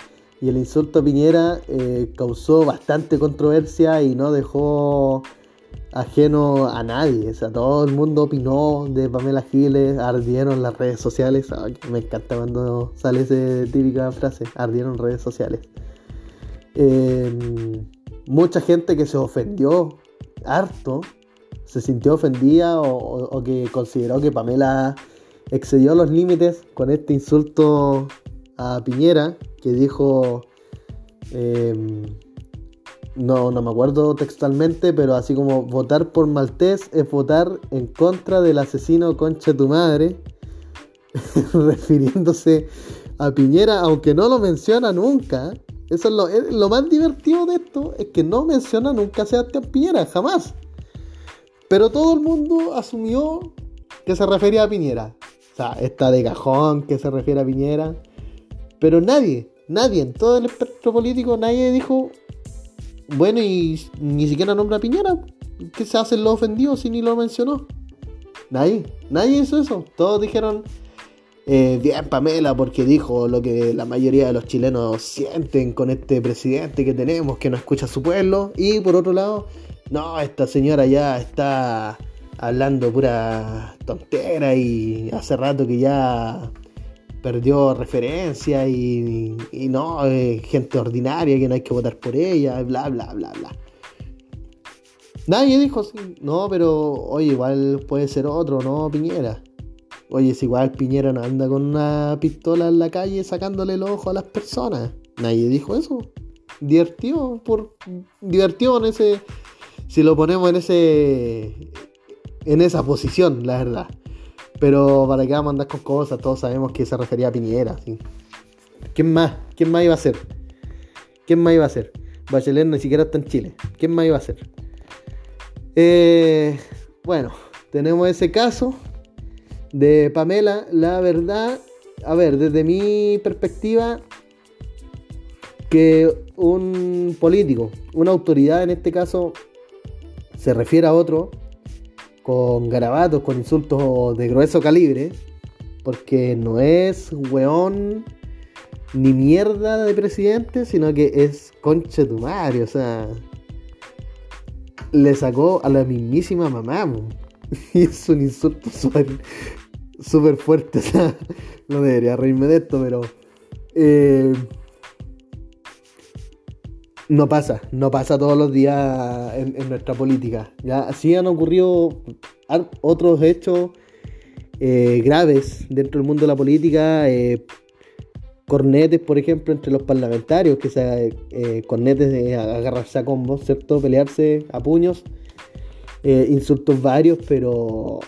y el insulto a Piñera eh, causó bastante controversia y no dejó ajeno a nadie. O sea, todo el mundo opinó de Pamela Giles, ardieron las redes sociales. me encanta cuando sale esa típica frase, ardieron redes sociales. Em, mucha gente que se ofendió harto se sintió ofendida o, que consideró que Pamela excedió los límites con este insulto a Piñera, que dijo, em, no, no me acuerdo textualmente, pero así como votar por Maltés es votar en contra del asesino concha tu madre, refiriéndose a Piñera, aunque no lo menciona nunca. Eso es lo, lo más divertido de esto, es que no menciona nunca a Sebastián Piñera, jamás. Pero todo el mundo asumió que se refería a Piñera. O sea, está de cajón que se refiere a Piñera. Pero nadie, nadie en todo el espectro político, nadie dijo Bueno, y ni siquiera nombra a Piñera. ¿Qué se hacen los ofendidos si ni lo mencionó? Nadie, nadie hizo eso. Todos dijeron, eh, bien Pamela, porque dijo lo que la mayoría de los chilenos sienten con este presidente que tenemos, que no escucha a su pueblo. Y por otro lado, no, esta señora ya está hablando pura tontera y hace rato que ya perdió referencia y, no, gente ordinaria que no hay que votar por ella, bla, bla, bla, bla. Nadie dijo no, pero oye, igual puede ser otro, ¿no? Piñera. Oye, es igual Piñera no anda con una pistola en la calle sacándole el ojo a las personas. Nadie dijo eso. Divertido, por, divertido en ese, si lo ponemos en ese, en esa posición, la verdad. Pero para qué vamos a andar con cosas, todos sabemos que se refería a Piñera. ¿sí? ¿Quién más? ¿Quién más iba a ser? ¿Quién más iba a ser? Bachelet ni siquiera está en Chile. ¿Quién más iba a ser? Eh, bueno, tenemos ese caso de Pamela. La verdad, a ver, desde mi perspectiva, que un político, una autoridad en este caso, se refiere a otro con garabatos, con insultos de grueso calibre, porque no es weón ni mierda de presidente, sino que es concha tu madre, o sea, le sacó a la mismísima mamá. Y es un insulto súper fuerte. O sea, no debería reírme de esto, pero eh, no pasa, no pasa todos los días en, nuestra política. Ya así han ocurrido otros hechos eh, graves dentro del mundo de la política. Eh, cornetes, por ejemplo, entre los parlamentarios, que se eh, cornetes de agarrarse a combos, ¿cierto? Pelearse a puños. Insultos varios, pero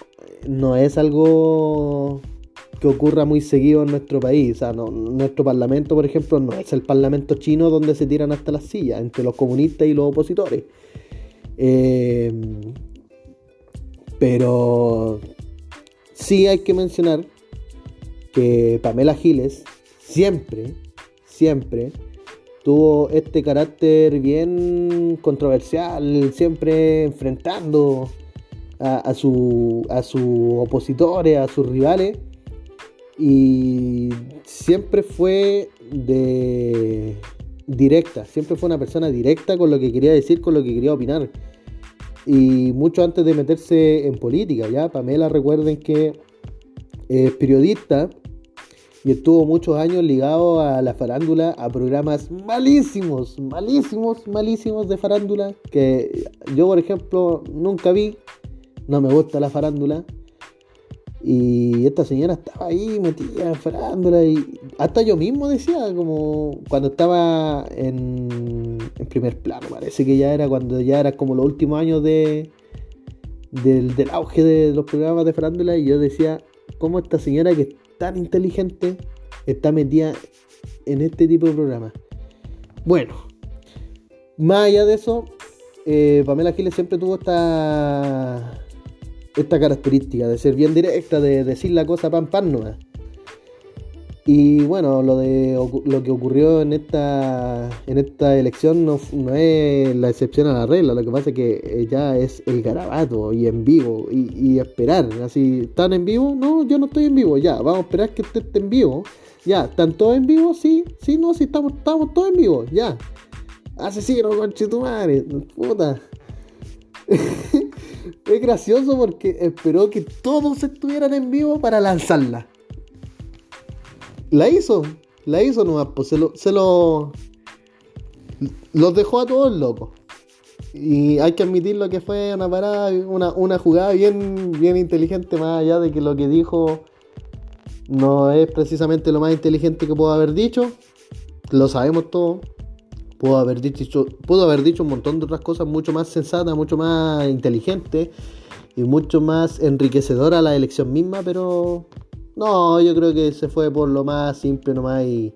no es algo que ocurra muy seguido en nuestro país. O sea, nuestro parlamento, por ejemplo, no es el parlamento chino donde se tiran hasta las sillas entre los comunistas y los opositores. Eh, pero sí hay que mencionar que Pamela Giles siempre, siempre tuvo este carácter bien controversial, siempre enfrentando a, a sus opositores, a sus rivales y siempre fue de directa, siempre fue una persona directa con lo que quería decir, con lo que quería opinar. Y mucho antes de meterse en política, ya Pamela recuerden que es periodista y estuvo muchos años ligado a la farándula, a programas malísimos, malísimos, malísimos de farándula, que yo por ejemplo nunca vi, no me gusta la farándula, y esta señora estaba ahí metida en farándula y hasta yo mismo decía, como cuando estaba en, primer plano, parece que ya era cuando ya era como los últimos años de, del, auge de los programas de farándula y yo decía, ¿cómo esta señora que tan inteligente está metida en este tipo de programas? Bueno, más allá de eso, eh, Pamela Giles siempre tuvo esta esta característica de ser bien directa, de decir la cosa pan pan no Y bueno, lo de lo que ocurrió en esta en esta elección no, es la excepción a la regla, lo que pasa es que ya es el garabato y en vivo y, esperar, así, ¿están en vivo? No, yo no estoy en vivo, ya, vamos a esperar que esté en vivo. Ya, ¿están todos en vivo? Sí, sí, no, sí, estamos, estamos todos en vivo, ya. Asesino, madre puta. es gracioso porque esperó que todos estuvieran en vivo para lanzarla. La hizo, la hizo nomás, pues se lo, se lo los dejó a todos locos. Y hay que admitirlo que fue una parada, una, una jugada bien, bien inteligente, más allá de que lo que dijo no es precisamente lo más inteligente que pudo haber dicho. Lo sabemos todos. Pudo haber dicho, pudo haber dicho un montón de otras cosas mucho más sensatas, mucho más inteligentes y mucho más enriquecedora la elección misma, pero no, yo creo que se fue por lo más simple nomás y,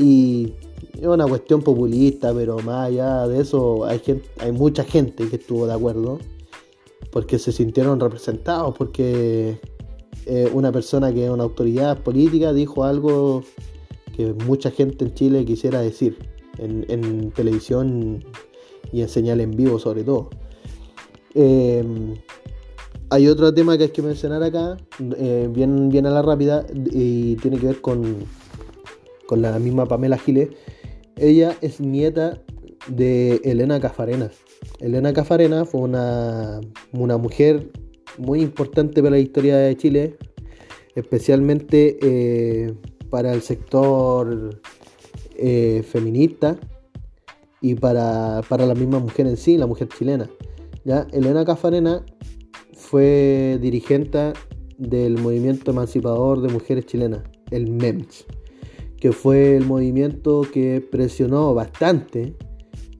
y es una cuestión populista, pero más allá de eso hay, gente, hay mucha gente que estuvo de acuerdo porque se sintieron representados, porque eh, una persona que es una autoridad política dijo algo que mucha gente en Chile quisiera decir en, televisión y en señal en vivo sobre todo. Em, hay otro tema que hay que mencionar acá, eh, bien, bien a la rápida, y tiene que ver con, con la misma Pamela Giles. Ella es nieta de Elena Cafarena. Elena Cafarena fue una, una mujer muy importante para la historia de Chile, especialmente eh, para el sector eh, feminista y para, la misma mujer en sí, la mujer chilena. ¿ya? Elena Cafarena fue dirigente del movimiento emancipador de mujeres chilenas, el MEMS, que fue el movimiento que presionó bastante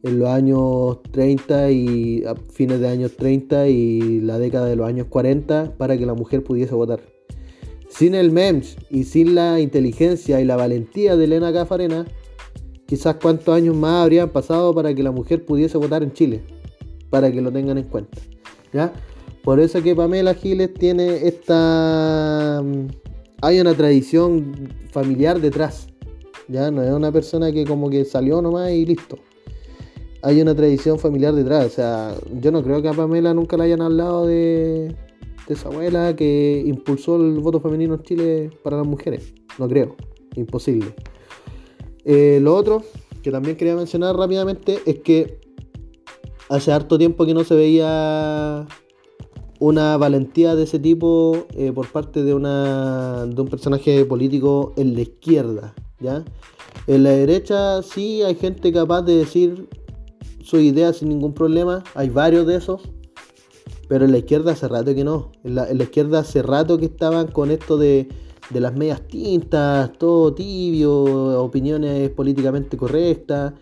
en los años 30 y a fines de años 30 y la década de los años 40 para que la mujer pudiese votar. Sin el MEMS y sin la inteligencia y la valentía de Elena Cafarena, quizás cuántos años más habrían pasado para que la mujer pudiese votar en Chile, para que lo tengan en cuenta. ¿ya? Por eso que Pamela Giles tiene esta... Mm, hay una tradición familiar detrás. Ya no es una persona que como que salió nomás y listo hay una tradición familiar detrás. O sea, yo no creo que a Pamela nunca le hayan hablado de, de su abuela que impulsó el voto femenino en Chile para las mujeres. No creo. Imposible. Eh, lo otro que también quería mencionar rápidamente es que hace harto tiempo que no se veía una valentía de ese tipo eh, por parte de, una, de un personaje político en la izquierda. ¿ya? En la derecha sí hay gente capaz de decir su idea sin ningún problema. Hay varios de esos. Pero en la izquierda hace rato que no. En la, izquierda hace rato que estaban con esto de, de las medias tintas, todo tibio, opiniones políticamente correctas.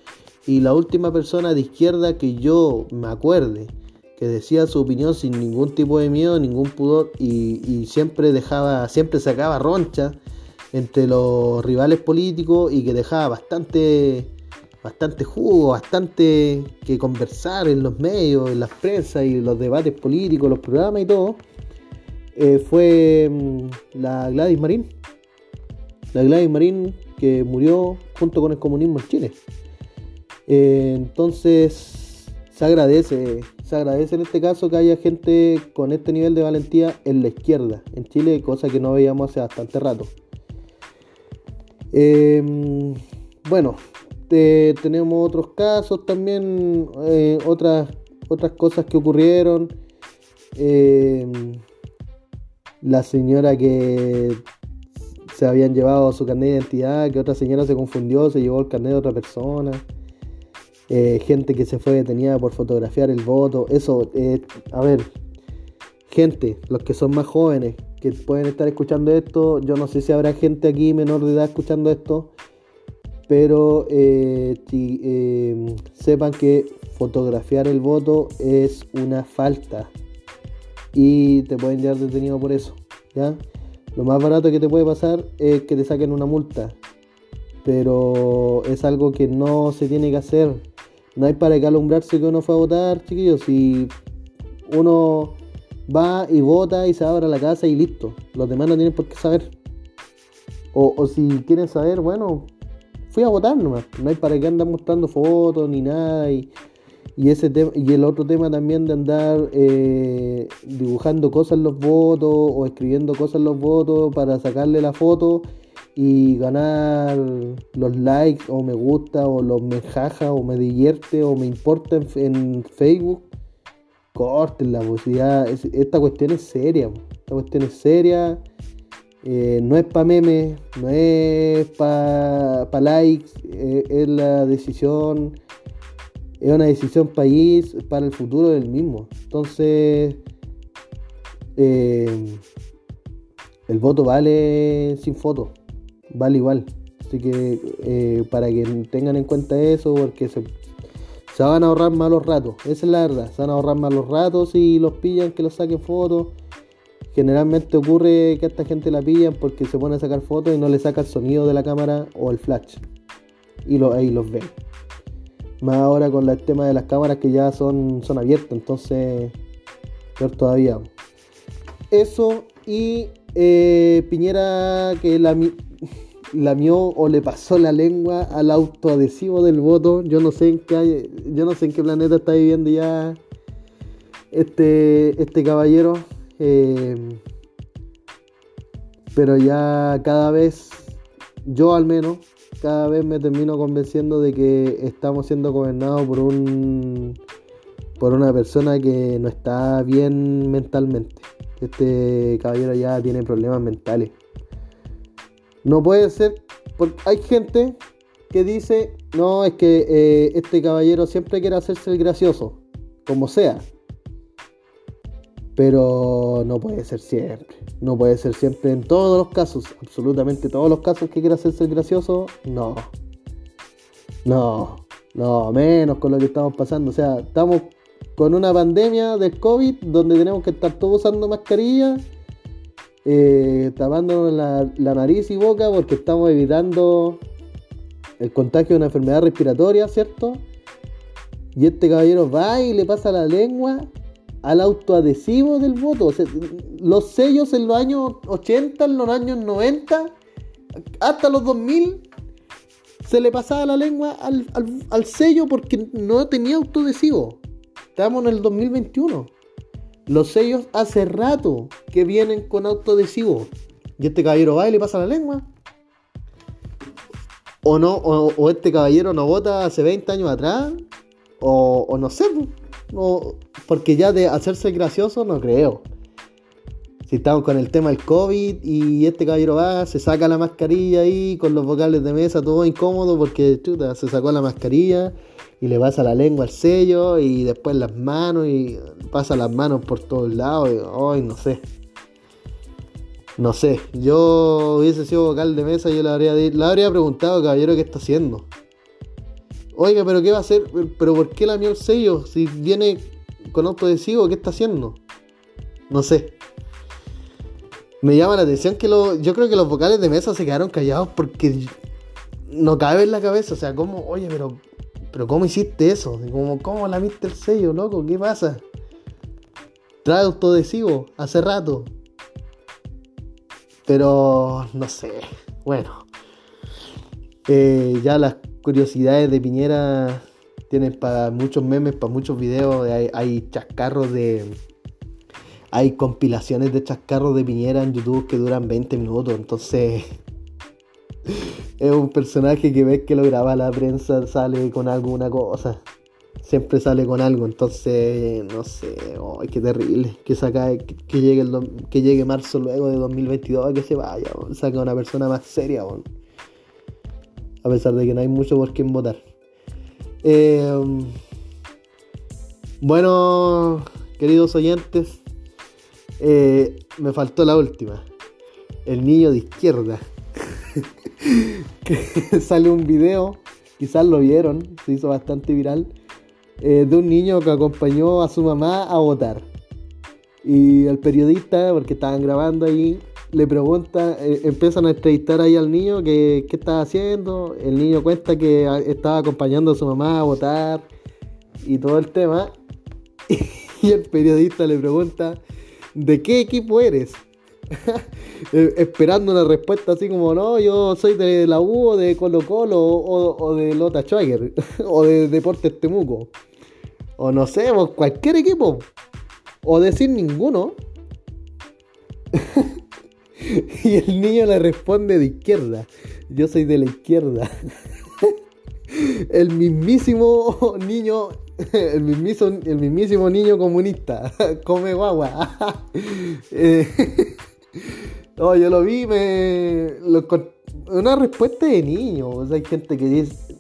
Y la última persona de izquierda que yo me acuerde que decía su opinión sin ningún tipo de miedo, ningún pudor y, siempre dejaba, siempre sacaba roncha entre los rivales políticos y que dejaba bastante bastante jugo, bastante que conversar en los medios, en las prensas y los debates políticos, los programas y todo, eh, fue mm, la Gladys Marín. La Gladys Marín que murió junto con el comunismo en Chile. Eh, entonces se agradece, agradece en este caso que haya gente con este nivel de valentía en la izquierda en Chile, cosa que no veíamos hace bastante rato. Eh, bueno, este, tenemos otros casos también, eh, otras, otras cosas que ocurrieron. Eh, la señora que se habían llevado su carnet de identidad, que otra señora se confundió, se llevó el carnet de otra persona. Eh, gente que se fue detenida por fotografiar el voto. Eso, a ver, gente, los que son más jóvenes, que pueden estar escuchando esto, yo no sé si habrá gente aquí menor de edad escuchando esto pero eh, eh, sepan que fotografiar el voto es una falta y te pueden llevar detenido por eso. Lo más barato que te puede pasar es que te saquen una multa, pero es algo que no se tiene que hacer. No hay para que alumbrarse que uno fue a votar, chiquillos. Si uno va y vota y se abre la casa y listo. Los demás no tienen por qué saber. O, si quieren saber, bueno, fui a votar nomás. No hay para qué andar mostrando fotos ni nada. Y, ese y el otro tema también de andar eh, dibujando cosas en los votos o escribiendo cosas en los votos para sacarle la foto y ganar los likes o me gusta o los me jaja o me divierte o me importa en, Facebook. Corten la posibilidad. esta cuestión es seria. Esta cuestión es seria eh, no es para memes, no es para pa likes, eh, es la decisión, es una decisión país para el futuro del mismo. Entonces, eh, el voto vale sin foto, vale igual. Así que para que tengan en cuenta eso, porque se, se van a ahorrar malos ratos, esa es la verdad, se van a ahorrar malos ratos y los pillan que los saquen fotos Generalmente ocurre que a esta gente la pillan porque se pone a sacar fotos y no le saca el sonido de la cámara o el flash. Y ahí los ven. Más ahora con el tema de las cámaras que ya son, son abiertas, entonces peor todavía. Eso y eh, Piñera que la lamió o le pasó la lengua al autoadhesivo del voto. Yo no sé en qué, yo no sé en qué planeta está viviendo ya este, este caballero. Eh, pero ya cada vez, yo al menos, cada vez me termino convenciendo de que estamos siendo gobernados por un por una persona que no está bien mentalmente. Este caballero ya tiene problemas mentales. No puede ser, porque hay gente que dice, no, es que eh, este caballero siempre quiere hacerse el gracioso, como sea. Pero no puede ser siempre. No puede ser siempre en todos los casos. Absolutamente todos los casos que quiera hacerse el gracioso. No. No. No, menos con lo que estamos pasando. O sea, estamos con una pandemia del COVID donde tenemos que estar todos usando mascarilla. Eh, tapándonos la, nariz y boca porque estamos evitando el contagio de una enfermedad respiratoria, ¿cierto? Y este caballero va y le pasa la lengua al autoadhesivo del voto. los sellos en los años 80, en los años 90, hasta los 2000, se le pasaba la lengua al, sello porque no tenía autoadhesivo. Estamos en el 2021. Los sellos hace rato que vienen con autoadhesivo. Y este caballero va y le pasa la lengua. O no, o, este caballero no vota hace 20 años atrás. O, o no sé. No, porque ya de hacerse gracioso no creo. Si estamos con el tema del COVID y este caballero va, se saca la mascarilla ahí con los vocales de mesa, todo incómodo porque chuta, se sacó la mascarilla y le pasa la lengua al sello y después las manos y pasa las manos por todos lados. Y, no sé. No sé, yo hubiese sido vocal de mesa, yo le habría, le habría preguntado, caballero, ¿qué está haciendo? Oiga, pero ¿qué va a hacer? ¿Pero por qué la el sello? Si viene con autoadhesivo, ¿qué está haciendo? No sé. Me llama la atención que lo, yo creo que los vocales de mesa se quedaron callados porque no cabe en la cabeza. O sea, ¿cómo? Oye, pero, pero ¿cómo hiciste eso? Como, ¿Cómo lamiste el sello, loco? ¿Qué pasa? Trae autoadhesivo hace rato. Pero no sé. Bueno. Eh, ya las curiosidades de Piñera tienen para muchos memes, para muchos videos. Hay, chascarros de. Hay compilaciones de chascarros de Piñera en YouTube que duran 20 minutos. Entonces. es un personaje que ves que lo graba la prensa, sale con alguna cosa. Siempre sale con algo. Entonces, no sé. Ay, qué terrible. Que saca, que, llegue que llegue marzo luego de 2022 que se vaya. Saca una persona más seria. A pesar de que no hay mucho por quién votar. Em, bueno, queridos oyentes, eh, me faltó la última. El niño de izquierda. que sale un video, quizás lo vieron, se hizo bastante viral, eh, de un niño que acompañó a su mamá a votar. Y el periodista, porque estaban grabando ahí, le pregunta, eh, empiezan a entrevistar ahí al niño que qué está haciendo. El niño cuenta que estaba acompañando a su mamá a votar y todo el tema. Y el periodista le pregunta, ¿de qué equipo eres? Eh, esperando una respuesta así como, no, yo soy de la U o de Colo Colo o, de Lota Schwager o de Deportes Temuco. O no sé, cualquier equipo. O decir ninguno. Y el niño le responde de izquierda. Yo soy de la izquierda. El mismísimo niño, el mismísimo, el mismísimo niño comunista. Come guagua. Eh, yo lo vi, me. una respuesta de niño. hay gente que dice.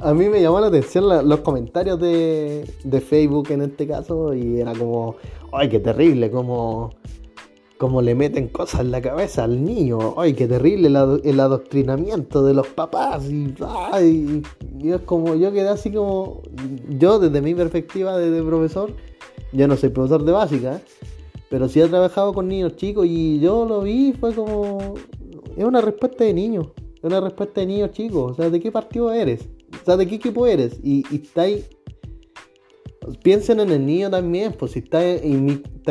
A, mí me llamó la atención los comentarios de, de Facebook en este caso. Y era como. Ay, qué terrible, como como le meten cosas en la cabeza al niño. Ay, qué terrible el, adoctrinamiento de los papás. Y, es como, yo quedé así como, yo desde mi perspectiva de, profesor, yo no soy profesor de básica, pero sí he trabajado con niños chicos y yo lo vi, fue como, es una respuesta de niño, es una respuesta de niños chicos. O sea, ¿de qué partido eres? O sea, ¿de qué equipo eres? Y, y está ahí piensen en el niño también, pues si está,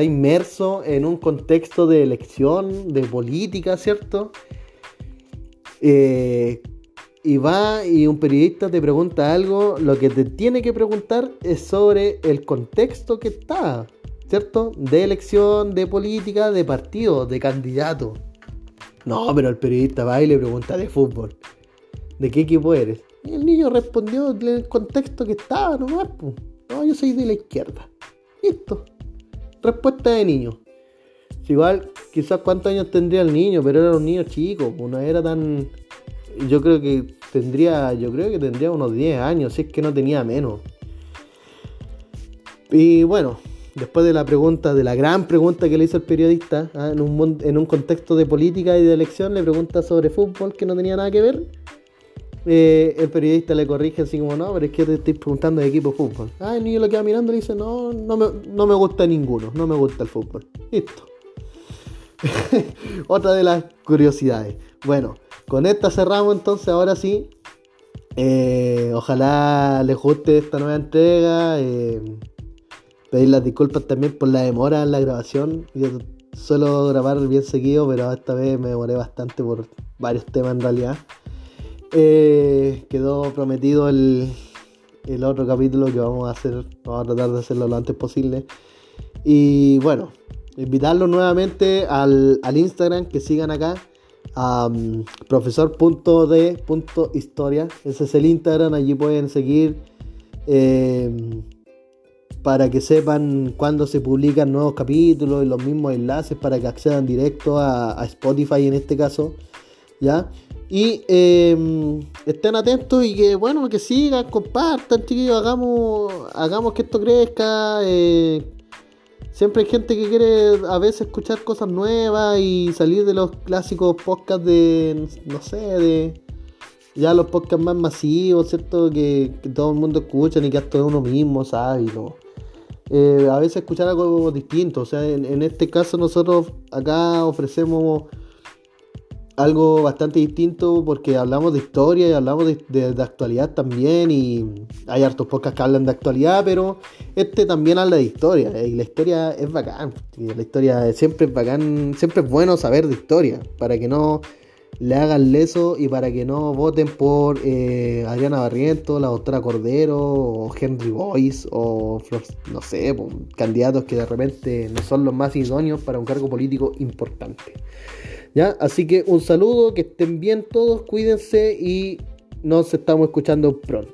inmerso en un contexto de elección, de política, ¿cierto? Eh, y va y un periodista te pregunta algo, lo que te tiene que preguntar es sobre el contexto que está, ¿cierto? De elección, de política, de partido, de candidato. No, pero el periodista va y le pregunta de fútbol. ¿De qué equipo eres? Y el niño respondió en el contexto que estaba nomás. Pues. No, yo soy de la izquierda. Listo. Respuesta de niño. Igual, quizás cuántos años tendría el niño, pero era un niño chico, pues, no era tan. Yo creo que tendría, yo creo que tendría unos 10 años, si es que no tenía menos. Y bueno, después de la pregunta, de la gran pregunta que le hizo el periodista, ¿ah? en, un, en un contexto de política y de elección, le pregunta sobre fútbol que no tenía nada que ver. Eh, el periodista le corrige así como, no, pero es que te estoy preguntando de equipo de fútbol. Ah, el niño lo queda mirando y le dice, no, no me, no me gusta ninguno, no me gusta el fútbol. Listo. Otra de las curiosidades. Bueno, con esta cerramos entonces, ahora sí. Eh, ojalá les guste esta nueva entrega. Eh, pedir las disculpas también por la demora en la grabación. Yo suelo grabar bien seguido, pero esta vez me demoré bastante por varios temas en realidad. Eh, quedó prometido el, otro capítulo que vamos a hacer, vamos a tratar de hacerlo lo antes posible. Y bueno, invitarlos nuevamente al, Instagram que sigan acá. Um, profesor.d.historia. Ese es el Instagram, allí pueden seguir eh, para que sepan cuándo se publican nuevos capítulos y los mismos enlaces para que accedan directo a, a Spotify en este caso. ¿Ya? Y em, estén atentos y que, bueno, que sigan, compartan, chiquillos, hagamos, hagamos que esto crezca. Eh, siempre hay gente que quiere a veces escuchar cosas nuevas y salir de los clásicos podcasts de, no sé, de ya los podcasts más masivos, ¿cierto? Que, todo el mundo escucha y que hasta uno mismo sabe. Eh, a veces escuchar algo distinto, o sea, en este caso nosotros acá ofrecemos algo bastante distinto porque hablamos de historia y hablamos de, actualidad también y hay hartos podcasts que hablan de actualidad, pero este también habla de historia y la historia es bacán, la historia siempre es bacán, siempre es bueno saber de historia para que no le hagan leso y para que no voten por eh, Adriana Barriento, la doctora Cordero o Henry Boyce o no sé, candidatos que de repente no son los más idóneos para un cargo político importante. ¿Ya? Así que un saludo, que estén bien todos, cuídense y nos estamos escuchando pronto.